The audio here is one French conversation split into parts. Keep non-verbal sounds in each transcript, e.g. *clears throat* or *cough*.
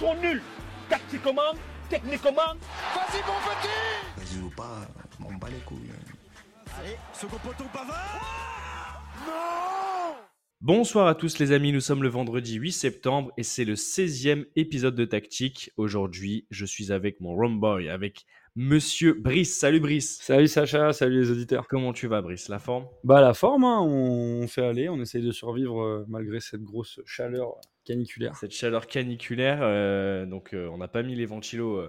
sont nuls. Tactiquement, techniquement. Vas-y, mon petit Vas-y ou pas, on bat les couilles. Allez, second poteau Pavard Non Bonsoir à tous les amis, nous sommes le vendredi 8 septembre et c'est le 16e épisode de Tactique. Aujourd'hui, je suis avec mon Romboy, avec Monsieur Brice. Salut Brice. Salut Sacha, salut les auditeurs. Comment tu vas Brice? La forme? Bah la forme, hein, on fait aller, on essaye de survivre euh, malgré cette grosse chaleur caniculaire. Cette chaleur caniculaire, euh, donc euh, on n'a pas mis les ventilos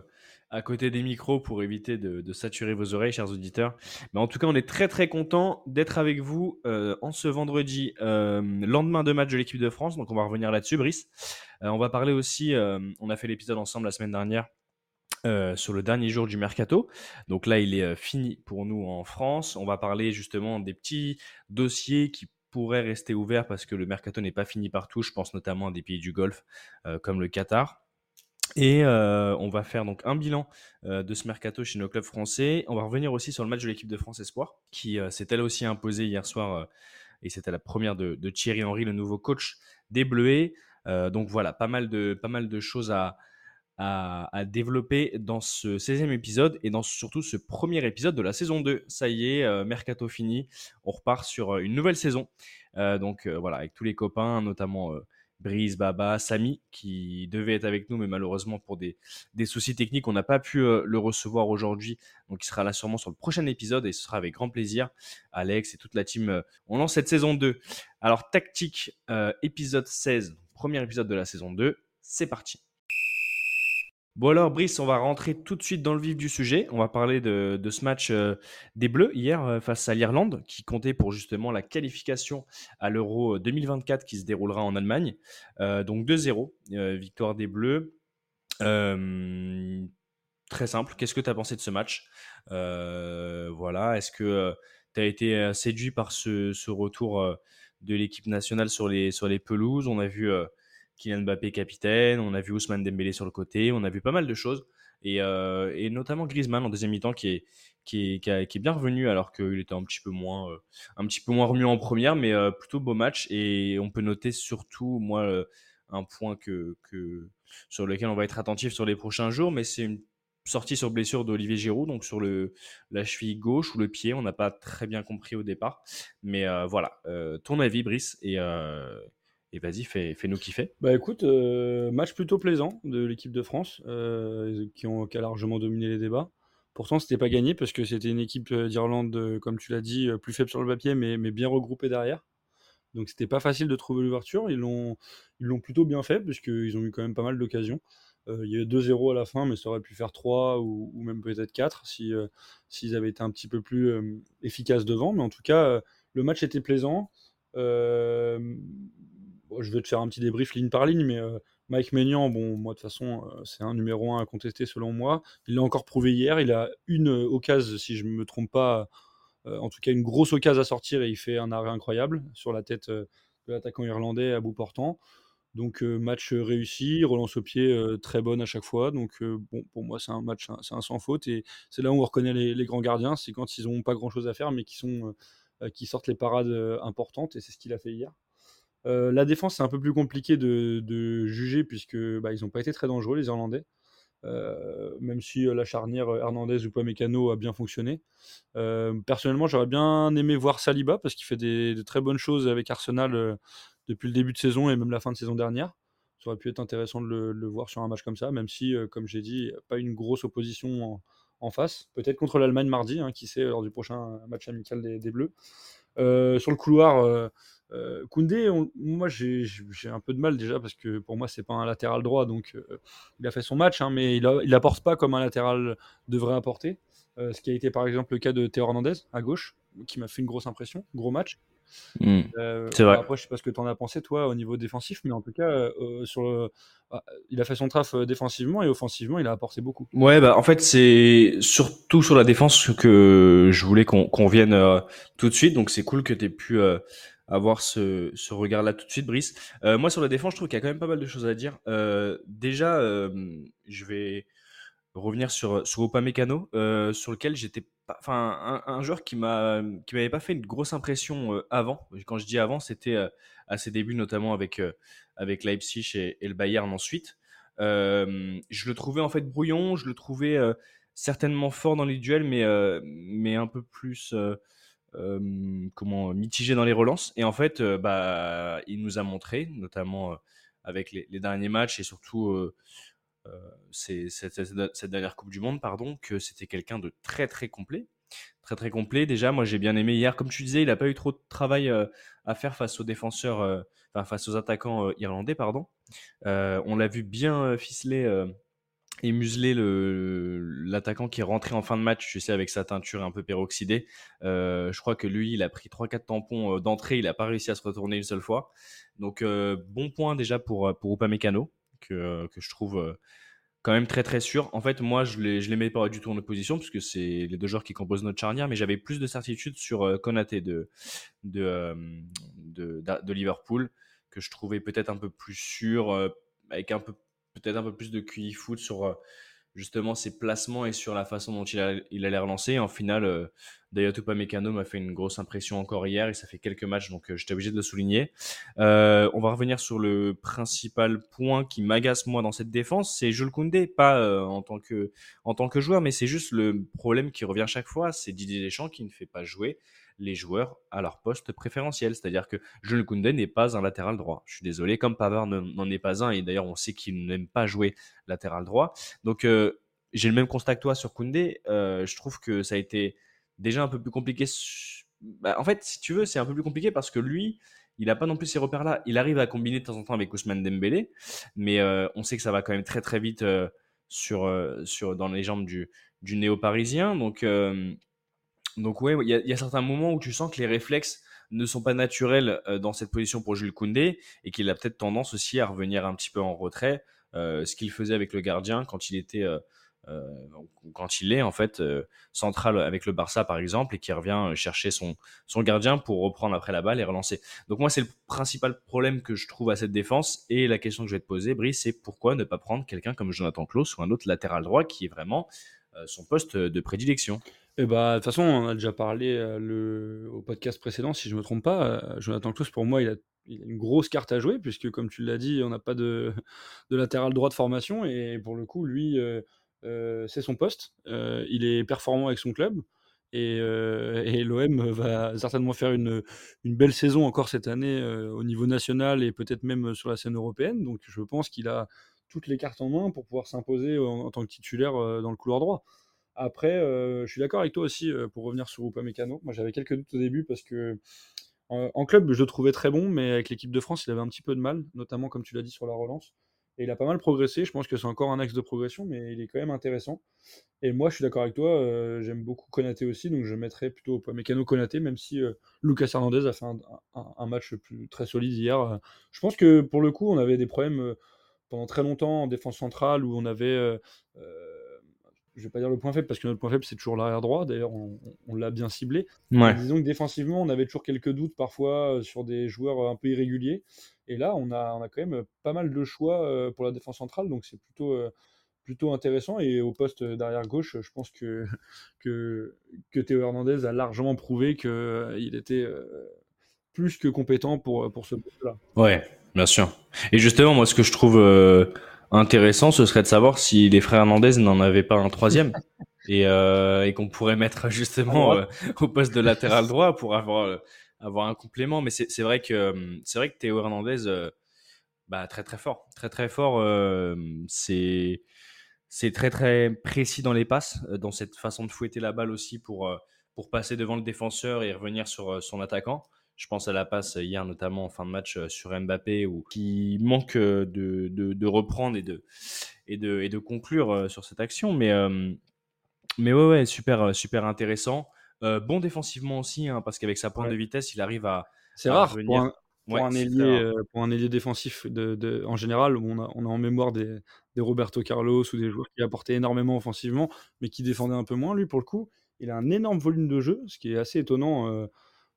à côté des micros pour éviter de, de saturer vos oreilles, chers auditeurs. Mais en tout cas, on est très très content d'être avec vous euh, en ce vendredi, euh, lendemain de match de l'équipe de France. Donc on va revenir là-dessus, Brice. Euh, on va parler aussi, on a fait l'épisode ensemble la semaine dernière. Euh, sur le dernier jour du mercato. Donc là, il est euh, fini pour nous en France. On va parler justement des petits dossiers qui pourraient rester ouverts parce que le mercato n'est pas fini partout. Je pense notamment à des pays du Golfe euh, comme le Qatar. Et on va faire donc un bilan de ce mercato chez nos clubs français. On va revenir aussi sur le match de l'équipe de France Espoir, qui s'est elle aussi imposée hier soir, et c'était la première de, Thierry Henry, le nouveau coach des Bleuets. Donc voilà, pas mal de, pas mal de choses à, à, développer dans ce 16e épisode et dans surtout ce premier épisode de la saison 2. Ça y est, euh, mercato fini, on repart sur euh, une nouvelle saison. Euh, donc voilà, avec tous les copains, notamment Brice, Baba, Samy, qui devait être avec nous, mais malheureusement pour des, soucis techniques, on n'a pas pu le recevoir aujourd'hui. Donc il sera là sûrement sur le prochain épisode et ce sera avec grand plaisir. Alex et toute la team, on lance cette saison 2. Alors tactique, épisode 16, premier épisode de la saison 2, c'est parti. Bon alors Brice, on va rentrer tout de suite dans le vif du sujet. On va parler de, ce match euh, des Bleus hier euh, face à l'Irlande, qui comptait pour justement la qualification à l'Euro 2024 qui se déroulera en Allemagne. Euh, donc 2-0, euh, victoire des Bleus. Euh, très simple, qu'est-ce que tu as pensé de ce match? Euh, Voilà, est-ce que tu as été euh, séduit par ce, retour euh, de l'équipe nationale sur les pelouses? On a vu... Kylian Mbappé capitaine, on a vu Ousmane Dembélé sur le côté, on a vu pas mal de choses. Et, euh, notamment Griezmann en deuxième mi-temps qui est bien revenu alors qu'il était un petit peu moins euh, remuant en première mais euh, plutôt beau match. Et on peut noter surtout moi un point sur lequel on va être attentif sur les prochains jours mais c'est une sortie sur blessure d'Olivier Giroud donc sur la cheville gauche ou le pied on n'a pas très bien compris au départ. Mais voilà ton avis Brice et et vas-y, fais, fais-nous kiffer. Bah écoute, euh, match plutôt plaisant de l'équipe de France, euh, qui, a largement dominé les débats. Pourtant, c'était pas gagné parce que c'était une équipe euh, d'Irlande, comme tu l'as dit, plus faible sur le papier, mais, bien regroupée derrière. Donc c'était pas facile de trouver l'ouverture. Ils l'ont, plutôt bien fait puisqu'ils ont eu quand même pas mal d'occasions. Il y a eu 2-0 à la fin, mais ça aurait pu faire 3 ou, même peut-être 4 si, s'ils avaient été un petit peu plus efficaces devant. Mais en tout cas, le match était plaisant. Je vais te faire un petit débrief ligne par ligne, mais euh, Mike Maignan, bon, moi de toute façon, euh, c'est un numéro 1 à contester selon moi. Il l'a encore prouvé hier. Il a une euh, occasion, si je ne me trompe pas, en tout cas une grosse occasion à sortir et il fait un arrêt incroyable sur la tête de l'attaquant irlandais à bout portant. Donc match réussi, relance au pied très bonne à chaque fois. Donc bon, pour moi c'est un match, hein, un sans faute et c'est là où on reconnaît les, grands gardiens, c'est quand ils n'ont pas grand chose à faire mais qui qui sortent les parades importantes et c'est ce qu'il a fait hier. Euh, la défense, c'est un peu plus compliqué de, juger puisque bah, ils n'ont pas été très dangereux, les Irlandais. Euh, même si euh, la charnière Hernandez ou Pamecano a bien fonctionné. Personnellement, j'aurais bien aimé voir Saliba parce qu'il fait de très bonnes choses avec Arsenal depuis le début de saison et même la fin de saison dernière. Ça aurait pu être intéressant de le, voir sur un match comme ça, même si, comme j'ai dit, pas une grosse opposition en, face. Peut-être contre l'Allemagne mardi, hein, qui sait, lors du prochain match amical des, Bleus. Sur le couloir, euh, Koundé, on- moi j'ai un peu de mal déjà parce que pour moi c'est pas un latéral droit, donc euh, il a fait son match, hein, mais il, a- il apporte pas comme un latéral devrait apporter. Euh, ce qui a été par exemple le cas de Théo Hernandez à gauche, qui m'a fait une grosse impression, gros match. Euh, C'est vrai. Après, je sais pas ce que tu en as pensé, toi, au niveau défensif, mais en tout cas, sur le... ah, il a fait son traf défensivement et offensivement, il a apporté beaucoup. Ouais, bah en fait c'est surtout sur la défense que je voulais qu'on vienne tout de suite. Donc c'est cool que tu aies pu avoir ce, ce regard-là tout de suite, Brice. Euh, moi sur la défense, je trouve qu'il y a quand même pas mal de choses à dire. Euh, déjà, euh, je vais revenir sur sur Upamecano, euh, sur lequel j'étais enfin un, joueur qui m'a qui m'avait pas fait une grosse impression avant. Quand je dis avant, c'était à ses débuts notamment avec euh, avec Leipzig et, et le Bayern ensuite. Je le trouvais en fait brouillon, je le trouvais certainement fort dans les duels, mais, mais un peu plus comment mitigé dans les relances. Et en fait, bah, il nous a montré, notamment avec les, derniers matchs et surtout cette, dernière Coupe du Monde, pardon, que c'était quelqu'un de très très complet. Très très complet. Déjà, moi j'ai bien aimé hier. Comme tu disais, il n'a pas eu trop de travail à faire face aux défenseurs, enfin face aux attaquants irlandais, pardon. On l'a vu bien ficeler et museler le l'attaquant qui est rentré en fin de match, tu sais, avec sa teinture un peu peroxydée. Euh, je crois que lui, il a pris 3-4 tampons euh, d'entrée, il n'a pas réussi à se retourner une seule fois. Donc euh, bon point déjà pour, pour Upamecano, que, que je trouve quand même très très sûr. En fait, moi, je je les mets pas du tout en opposition, parce que c'est les deux joueurs qui composent notre charnière, mais j'avais plus de certitude sur Konaté de, de, de, de- Liverpool, que je trouvais peut-être un peu plus sûr, avec un peu peut-être un peu plus de QI foot sur euh, justement ses placements et sur la façon dont il, a, il allait relancer. En finale, euh, Dayot Upamecano m'a fait une grosse impression encore hier et ça fait quelques matchs, donc euh, j'étais obligé de le souligner. Euh, on va revenir sur le principal point qui m'agace moi dans cette défense, c'est Jules Koundé, pas euh, en, tant que, en tant que joueur, mais c'est juste le problème qui revient chaque fois, c'est Didier Deschamps qui ne fait pas jouer les joueurs à leur poste préférentiel. C'est-à-dire que Jules Koundé n'est pas un latéral droit. Je suis désolé, comme Pavard ne- n'en est pas un, et d'ailleurs on sait qu'il n'aime pas jouer latéral droit. Donc euh, j'ai le même constat que toi sur Koundé. Euh, je trouve que ça a été déjà un peu plus compliqué. Bah, en fait, si tu veux, c'est un peu plus compliqué parce que lui, il n'a pas non plus ces repères-là. Il arrive à combiner de temps en temps avec Ousmane Dembélé, mais euh, on sait que ça va quand même très très vite sur, sur, dans les jambes du, du néo-parisien. Donc, donc ouais, il y, a- certains moments où tu sens que les réflexes ne sont pas naturels euh, dans cette position pour Jules Koundé et qu'il a peut-être tendance aussi à revenir un petit peu en retrait, euh, ce qu'il faisait avec le gardien quand il était, euh, quand il est en fait central avec le Barça par exemple et qui revient chercher son son gardien pour reprendre après la balle et relancer. Donc moi c'est le principal problème que je trouve à cette défense et la question que je vais te poser, Brice, c'est pourquoi ne pas prendre quelqu'un comme Jonathan Klaus ou un autre latéral droit qui est vraiment son poste de prédilection? Et bah, de toute façon, on a déjà parlé euh, au podcast précédent, si je me trompe pas. euh, Jonathan Klaus, pour moi, il a, une grosse carte à jouer, puisque, comme tu l'as dit, on n'a pas de, *laughs* latéral droit de formation. Et pour le coup, lui, euh, c'est son poste. Il est performant avec son club. Et, l'OM va certainement faire une, belle saison encore cette année au niveau national et peut-être même sur la scène européenne. Donc je pense qu'il a toutes les cartes en main pour pouvoir s'imposer en, tant que titulaire dans le couloir droit. Après, euh, je suis d'accord avec toi aussi euh, pour revenir sur Upamecano. Moi, j'avais quelques doutes au début parce que en, club, je le trouvais très bon, mais avec l'équipe de France, il avait un petit peu de mal, notamment comme tu l'as dit sur la relance. Et il a pas mal progressé. Je pense que c'est encore un axe de progression, mais il est quand même intéressant. Et moi, je suis d'accord avec toi. euh, J'aime beaucoup Konaté aussi, donc je mettrais plutôt Upamecano Konaté, même si Lucas Hernandez a fait un, match très solide hier. Je pense que pour le coup, on avait des problèmes pendant très longtemps en défense centrale où on avait. Euh, euh, je vais pas dire le point faible parce que notre point faible c'est toujours l'arrière droit. D'ailleurs, on, l'a bien ciblé. Disons que défensivement, on avait toujours quelques doutes parfois euh, sur des joueurs un peu irréguliers. Et là, on a, on a quand même pas mal de choix euh, pour la défense centrale, donc c'est plutôt, euh, plutôt intéressant. Et au poste d'arrière gauche, je pense que, que, que Théo Hernandez a largement prouvé qu'il était euh, plus que compétent pour, pour ce poste-là. Ouais, bien sûr. Et justement, moi, ce que je trouve euh, intéressant, ce serait de savoir si les frères Hernandez n'en avaient pas un troisième *laughs* et, euh, et qu'on pourrait mettre justement euh, au poste de latéral droit pour avoir euh, avoir un complément. Mais c'est vrai que c'est vrai que Théo Hernandez, bah très très fort, très très fort. c'est c'est très très précis dans les passes, dans cette façon de fouetter la balle aussi pour pour passer devant le défenseur et revenir sur son attaquant. Je pense à la passe hier, notamment en fin de match euh, sur Mbappé, où qui manque euh, de, de, de reprendre et de, et de, et de conclure euh, sur cette action. Mais, euh, mais ouais, ouais, super, euh, super intéressant. Euh, bon défensivement aussi, hein, parce qu'avec sa pointe Ouais. de vitesse, il arrive à. C'est rare pour un, pour, Ouais, un c'est ailier, euh, pour un ailier défensif de, de- en général. On a, on a en mémoire des, des Roberto Carlos ou des joueurs qui apportaient énormément offensivement, mais qui défendaient un peu moins. Lui, pour le coup, il a un énorme volume de jeu, ce qui est assez étonnant. euh, euh,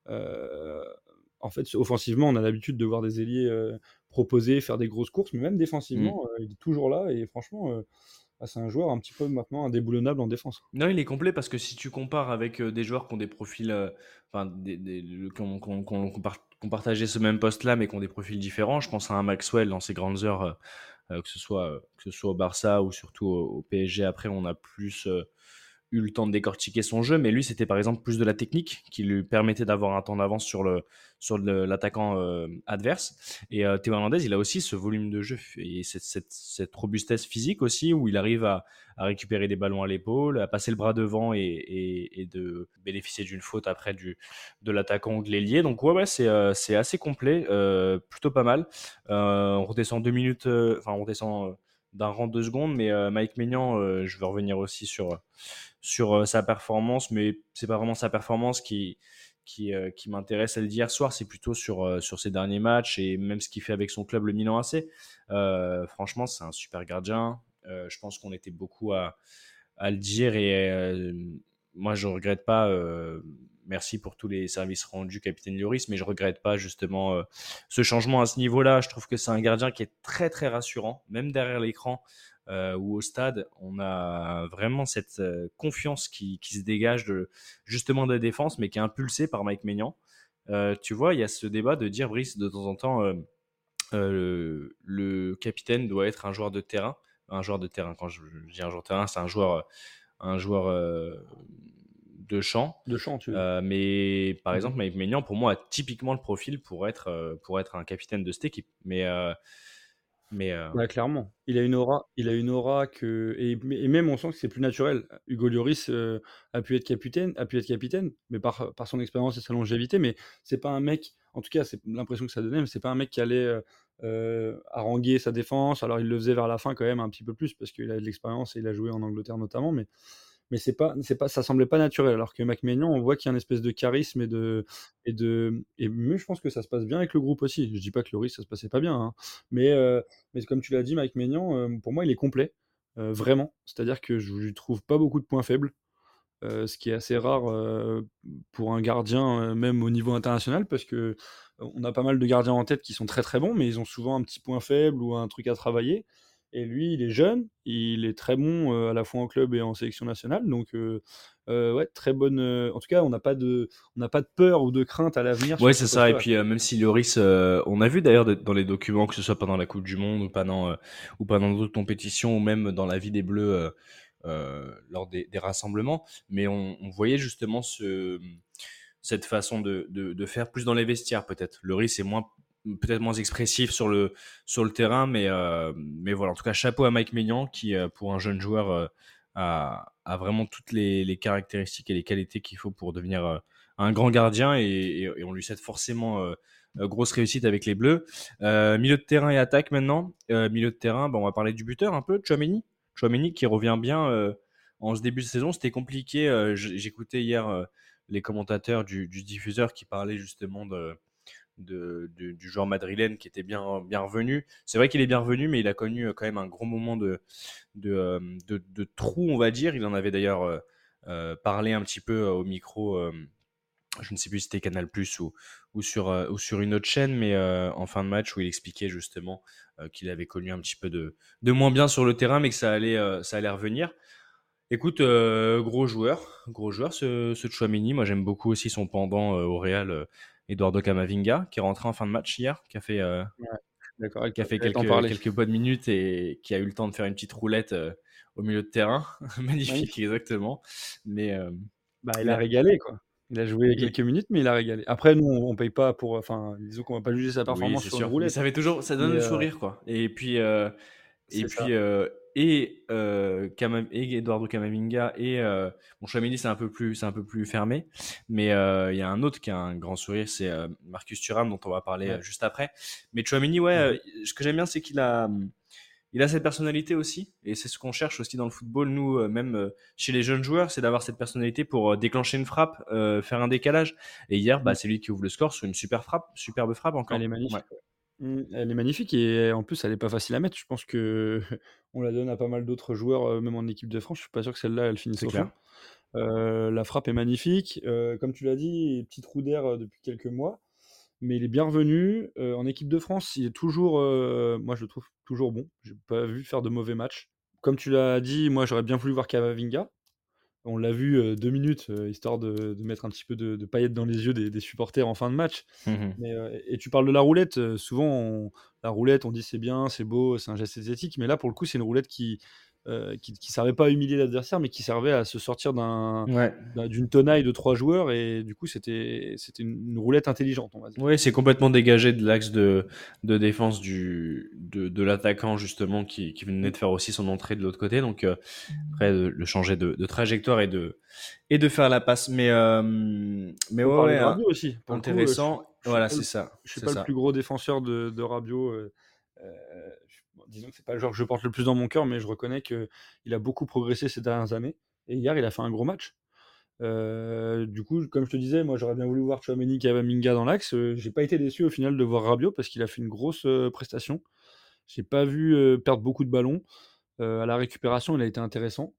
en fait, offensivement, on a l'habitude de voir des ailiers euh, proposer, faire des grosses courses, mais même défensivement, euh, il est toujours là. Et franchement, euh, bah, c'est un joueur un petit peu maintenant indéboulonnable en défense. Non, il est complet parce que si tu compares avec euh, des joueurs qui ont des profils, euh, enfin, des, des- le- qui ont, qui ont- qui ont- qui ont par- qui ont partagé ce même poste-là, mais qui ont des profils différents, je pense à un Maxwell dans ses grandes heures euh, que, ce soit, que ce soit au Barça ou surtout au, PSG. Après, on a plus eu le temps de décortiquer son jeu, mais lui, c'était par exemple plus de la technique qui lui permettait d'avoir un temps d'avance sur le sur l'attaquant euh, adverse. Et euh, Théo Hernandez, il a aussi ce volume de jeu et cette, robustesse physique aussi, où il arrive à, récupérer des ballons à l'épaule, à passer le bras devant et, de bénéficier d'une faute après du, de l'attaquant ou de l'ailier. Donc ouais, c'est euh, assez complet, plutôt pas mal. on redescend deux minutes, enfin on redescend d'un rang de deux secondes, mais Mike Maignan, je veux revenir aussi sur sur euh, sa performance, mais c'est pas vraiment sa performance qui, qui, euh, m'intéresse à le dire soir, c'est plutôt sur, euh, sur ses derniers matchs et même ce qu'il fait avec son club, le Milan AC. franchement, c'est un super gardien. je pense qu'on était beaucoup à, à le dire et moi, je regrette pas. merci pour tous les services rendus, capitaine Lloris, mais je regrette pas justement ce changement à ce niveau-là. Je trouve que c'est un gardien qui est très très rassurant, même derrière l'écran. Euh, ou au stade, on a vraiment cette euh, confiance qui, se dégage de, justement de la défense, mais qui est impulsée par Mike Maignan. Euh, tu vois, il y a ce débat de dire, Brice, de temps en temps, le, capitaine doit être un joueur de terrain. Un joueur de terrain, quand je, dis un joueur de terrain, c'est un joueur, un joueur de champ. De champ, tu veux. mais par mmh exemple, Mike Maignan, pour moi, a typiquement le profil pour être, pour être un capitaine de cette équipe. Mais mais Ouais, clairement. Il a une aura il a une aura que et même on sent que c'est plus naturel. Hugo Lloris, a pu être capitaine a pu être capitaine, mais par par son expérience et sa longévité, mais c'est pas un mec en tout cas, c'est l'impression que ça donnait, mais c'est pas un mec qui allait, haranguer sa défense. Alors il le faisait vers la fin quand même un petit peu plus parce qu'il a de l'expérience et il a joué en Angleterre notamment, mais mais c'est pas, c'est pas, ça semblait pas naturel. Alors que McMahon, on voit qu'il y a une espèce de charisme et de, et de, et mais je pense que ça se passe bien avec le groupe aussi. Je dis pas que Loris ça se passait pas bien, hein. mais, euh, mais comme tu l'as dit, Mike Maignan, euh, pour moi, il est complet, euh, vraiment. C'est-à-dire que je lui trouve pas beaucoup de points faibles, ce qui est assez rare pour un gardien, même au niveau international, parce que on a pas mal de gardiens en tête qui sont très très bons, mais ils ont souvent un petit point faible ou un truc à travailler. Et lui, il est jeune, il est très bon à la fois en club et en sélection nationale. Donc, euh, euh, ouais, très bonne. en tout cas, on n'a pas de, on n'a pas de peur ou de crainte à l'avenir. Ouais, c'est ça. Et puis, même si Loris, on a vu d'ailleurs dans les documents, que ce soit pendant la Coupe du Monde ou pendant, ou pendant d'autres compétitions, ou même dans la vie des Bleus lors des, rassemblements, mais on, voyait justement ce, cette façon de, de, de, faire plus dans les vestiaires peut-être. Loris est moins peut-être moins expressif sur le, sur terrain, mais, euh, mais voilà, en tout cas, chapeau à Mike Maignan qui, euh, pour un jeune joueur, euh, a, a, vraiment toutes les, caractéristiques et les qualités qu'il faut pour devenir un grand gardien et, on lui souhaite forcément grosse réussite avec les Bleus. milieu de terrain et attaque maintenant. milieu de terrain, bon, on va parler du buteur un peu, Chouameni. Chouameni qui revient bien en ce début de saison. C'était compliqué. J'écoutais hier les commentateurs du, du, diffuseur qui parlaient justement de de, du joueur madrilène qui était bien, bien revenu. C'est vrai qu'il est bien revenu, mais il a connu euh, quand même un gros moment de, de, euh, de, trou, on va dire. Il en avait d'ailleurs euh, parlé un petit peu au micro, je ne sais plus si c'était Canal Plus ou, ou, sur, ou sur une autre chaîne, mais en fin de match où il expliquait justement qu'il avait connu un petit peu de, de moins bien sur le terrain, mais que ça allait, ça allait revenir. Écoute, gros joueur, gros joueur ce, ce Chouamini. Moi, j'aime beaucoup aussi son pendant au Real, Eduardo Camavinga, qui est rentré en fin de match hier, qui a fait, euh, qui a fait quelques, quelques, bonnes minutes et qui a eu le temps de faire une petite roulette euh, au milieu de terrain. *laughs* Magnifique, exactement. Mais euh, bah, il a régalé, quoi. Il a joué quelques minutes, mais il a régalé. Après, nous, on, ne paye pas pour. Enfin, disons qu'on va pas juger sa performance sur une roulette. ça fait toujours, ça donne le sourire, quoi. Et puis, et puis, et, euh, et Eduardo Camavinga et euh, bon Chouameni c'est un peu plus c'est un peu plus fermé mais euh, il y a un autre qui a un grand sourire c'est euh, Marcus Thuram dont on va parler juste après. Mais Chouameni ouais ce que j'aime bien c'est qu'il a il a cette personnalité aussi et c'est ce qu'on cherche aussi dans le football nous même chez les jeunes joueurs c'est d'avoir cette personnalité pour déclencher une frappe faire un décalage. Et hier bah, c'est lui qui ouvre le score sur une super frappe superbe frappe encore. Elle est magnifique Mmh, elle est magnifique et en plus, elle est pas facile à mettre. Je pense que *laughs* on la donne à pas mal d'autres joueurs, même en équipe de France. Je suis pas sûr que celle-là, elle finisse au fond. la frappe est magnifique. comme tu l'as dit, petit trou d'air, depuis quelques mois, mais il est bien revenu. en équipe de France, il est toujours, moi je le trouve toujours bon. J'ai pas vu faire de mauvais matchs. Comme tu l'as dit, moi j'aurais bien voulu voir Camavinga. On l'a vu deux minutes, histoire de, de mettre un petit peu de, de paillettes dans les yeux des, des supporters en fin de match. Mais, euh, et tu parles de la roulette. souvent, on- la roulette, on dit c'est bien, c'est beau, c'est un geste esthétique. Mais là, pour le coup, c'est une roulette qui euh, qui, qui servait pas à humilier l'adversaire, mais qui servait à se sortir d'un Ouais. d'un- d'une tenaille de trois joueurs. Et du coup, c'était c'était une, roulette intelligente, on va dire. Oui, c'est complètement dégagé de l'axe de, de défense du, de, de l'attaquant, justement, qui, qui venait de faire aussi son entrée de l'autre côté. Donc, euh, après, de, le changer de, de trajectoire et de, et de faire la passe. Mais, euh, mais On ouais, aussi. Le coup, euh, intéressant. je- je suis voilà, pas c'est le- ça. Je suis pas ça. le plus gros défenseur de, de Rabiot. euh, je- disons que c'est pas le joueur que je porte le plus dans mon cœur, mais je reconnais que il a beaucoup progressé ces dernières années. Et hier, il a fait un gros match. Euh, du coup, comme je te disais, moi j'aurais bien voulu voir Chouameni Kavaminga dans l'axe. Euh, j'ai pas été déçu au final de voir Rabiot parce qu'il a fait une grosse euh, prestation. J'ai pas vu perdre beaucoup de ballons. À la récupération, il a été intéressant.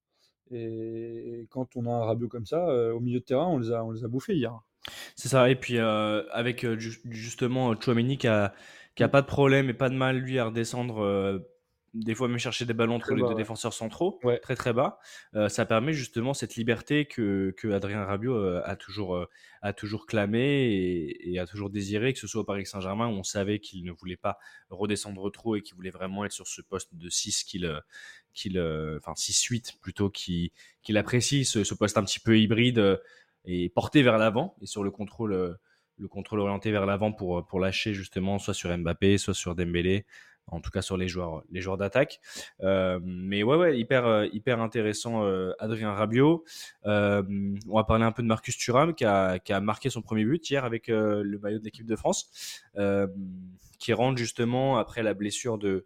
Et quand on a un Rabiot comme ça, au milieu de terrain, on les a, on les a bouffés hier. C'est ça. Et puis, avec ju- justement Chouameni qui a, qui a pas de problème et pas de mal, lui, à redescendre, euh, des fois même chercher des ballons entre les bas, deux ouais. défenseurs centraux, Ouais. très très bas. Euh, ça permet justement cette liberté que, que Adrien Rabiot euh, a, toujours, a toujours clamé et, et a toujours désiré, que ce soit au Paris Saint-Germain où on savait qu'il ne voulait pas redescendre trop et qu'il voulait vraiment être sur ce poste de 6 qu'il. qu'il enfin 6-8 plutôt qu'il qu'il apprécie ce, ce poste un petit peu hybride et porté vers l'avant et sur le contrôle euh, le contrôle orienté vers l'avant pour pour lâcher justement soit sur Mbappé soit sur Dembélé en tout cas sur les joueurs les joueurs d'attaque Euh, mais ouais ouais hyper euh, hyper intéressant euh, Adrien Rabiot Euh, on va parler un peu de Marcus Thuram qui a, qui a marqué son premier but hier avec euh, le maillot de l'équipe de France euh, qui rentre justement après la blessure de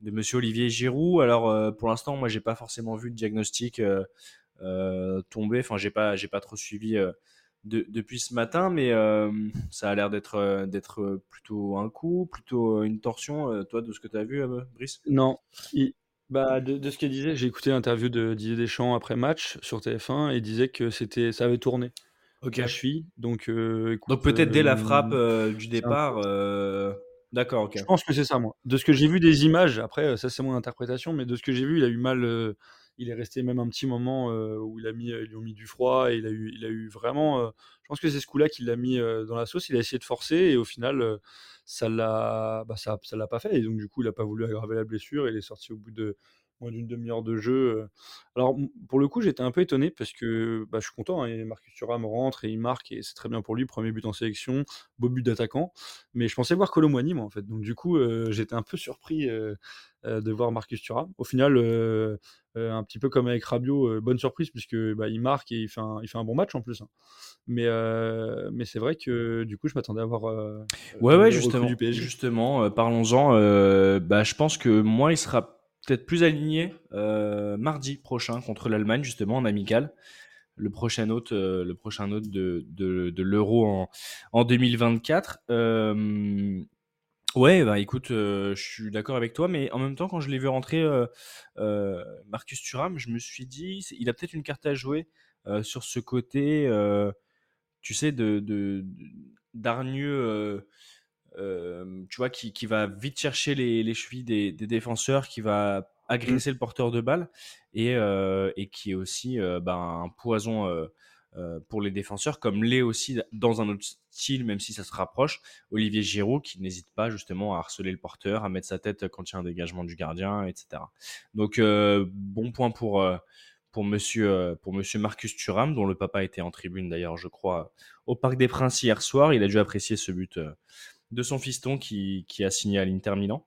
de Monsieur Olivier Giroud. Alors euh, pour l'instant, moi j'ai pas forcément vu de diagnostic euh, euh, tomber. Enfin, j'ai pas j'ai pas trop suivi euh, de- depuis ce matin, mais euh, ça a l'air d'être euh, d'être plutôt un coup, plutôt une torsion. Euh, toi, de ce que tu as vu, euh, Brice? Non, il- bah, de, de ce qu'il disait, j'ai écouté l'interview de Didier Deschamps après match sur TF1 et il disait que c'était, ça avait tourné Ok. la cheville. Donc, euh, écoute, Donc peut-être dès la euh, frappe euh, du départ. euh, D'accord, ok. Je pense que c'est ça, moi. De ce que j'ai vu des images, après, euh, ça c'est mon interprétation, mais de ce que j'ai vu, il a eu mal. Il est resté même un petit moment euh, où il a mis, ils lui ont mis du froid et il a eu, vraiment. euh, je pense que c'est ce coup-là qui l'a mis euh, dans la sauce. Il a essayé de forcer et au final, ça l'a, bah, ça, ça l'a pas fait. Et donc du coup, il a pas voulu aggraver la blessure. Et il est sorti au bout de moins d'une demi-heure de jeu. Alors pour le coup, j'étais un peu étonné parce que bah, je suis content. hein, et Marcus Thuram rentre et il marque et c'est très bien pour lui. Premier but en sélection, beau but d'attaquant. Mais je pensais voir Colomwani, moi, en fait. Donc, du coup, euh, j'étais un peu surpris euh, de voir Marcus Thuram. Au final, euh, un petit peu comme avec Rabiot, bonne surprise, puisque bah, il marque et il fait un, il fait un bon match en plus. hein. Mais, mais c'est vrai que du coup, je m'attendais à voir Ouais, ouais, justement. du PSG. Justement, parlons-en. bah, je pense que moi, il sera peut-être plus aligné euh, mardi prochain contre l'Allemagne, justement, en amical. Le prochain hôte, euh, le prochain hôte de, de, l'Euro en, en 2024. Euh, ouais, bah écoute, je suis d'accord avec toi, mais en même temps, quand je l'ai vu rentrer Marcus Thuram, je me suis dit, il a peut-être une carte à jouer sur ce côté, tu sais, de, de, d'hargneux. Euh, tu vois, qui, va vite chercher les, les chevilles des, défenseurs, qui va agresser le porteur de balle et, euh, qui est aussi euh, bah, un poison pour les défenseurs, comme l'est aussi dans un autre style, même si ça se rapproche, Olivier Giroud, qui n'hésite pas justement à harceler le porteur, à mettre sa tête quand il y a un dégagement du gardien, etc. Donc, bon point pour, pour, monsieur, pour monsieur Marcus Thuram, dont le papa était en tribune d'ailleurs, je crois, au Parc des Princes hier soir. Il a dû apprécier ce but. De son fiston qui, qui a signé à l'Inter Milan.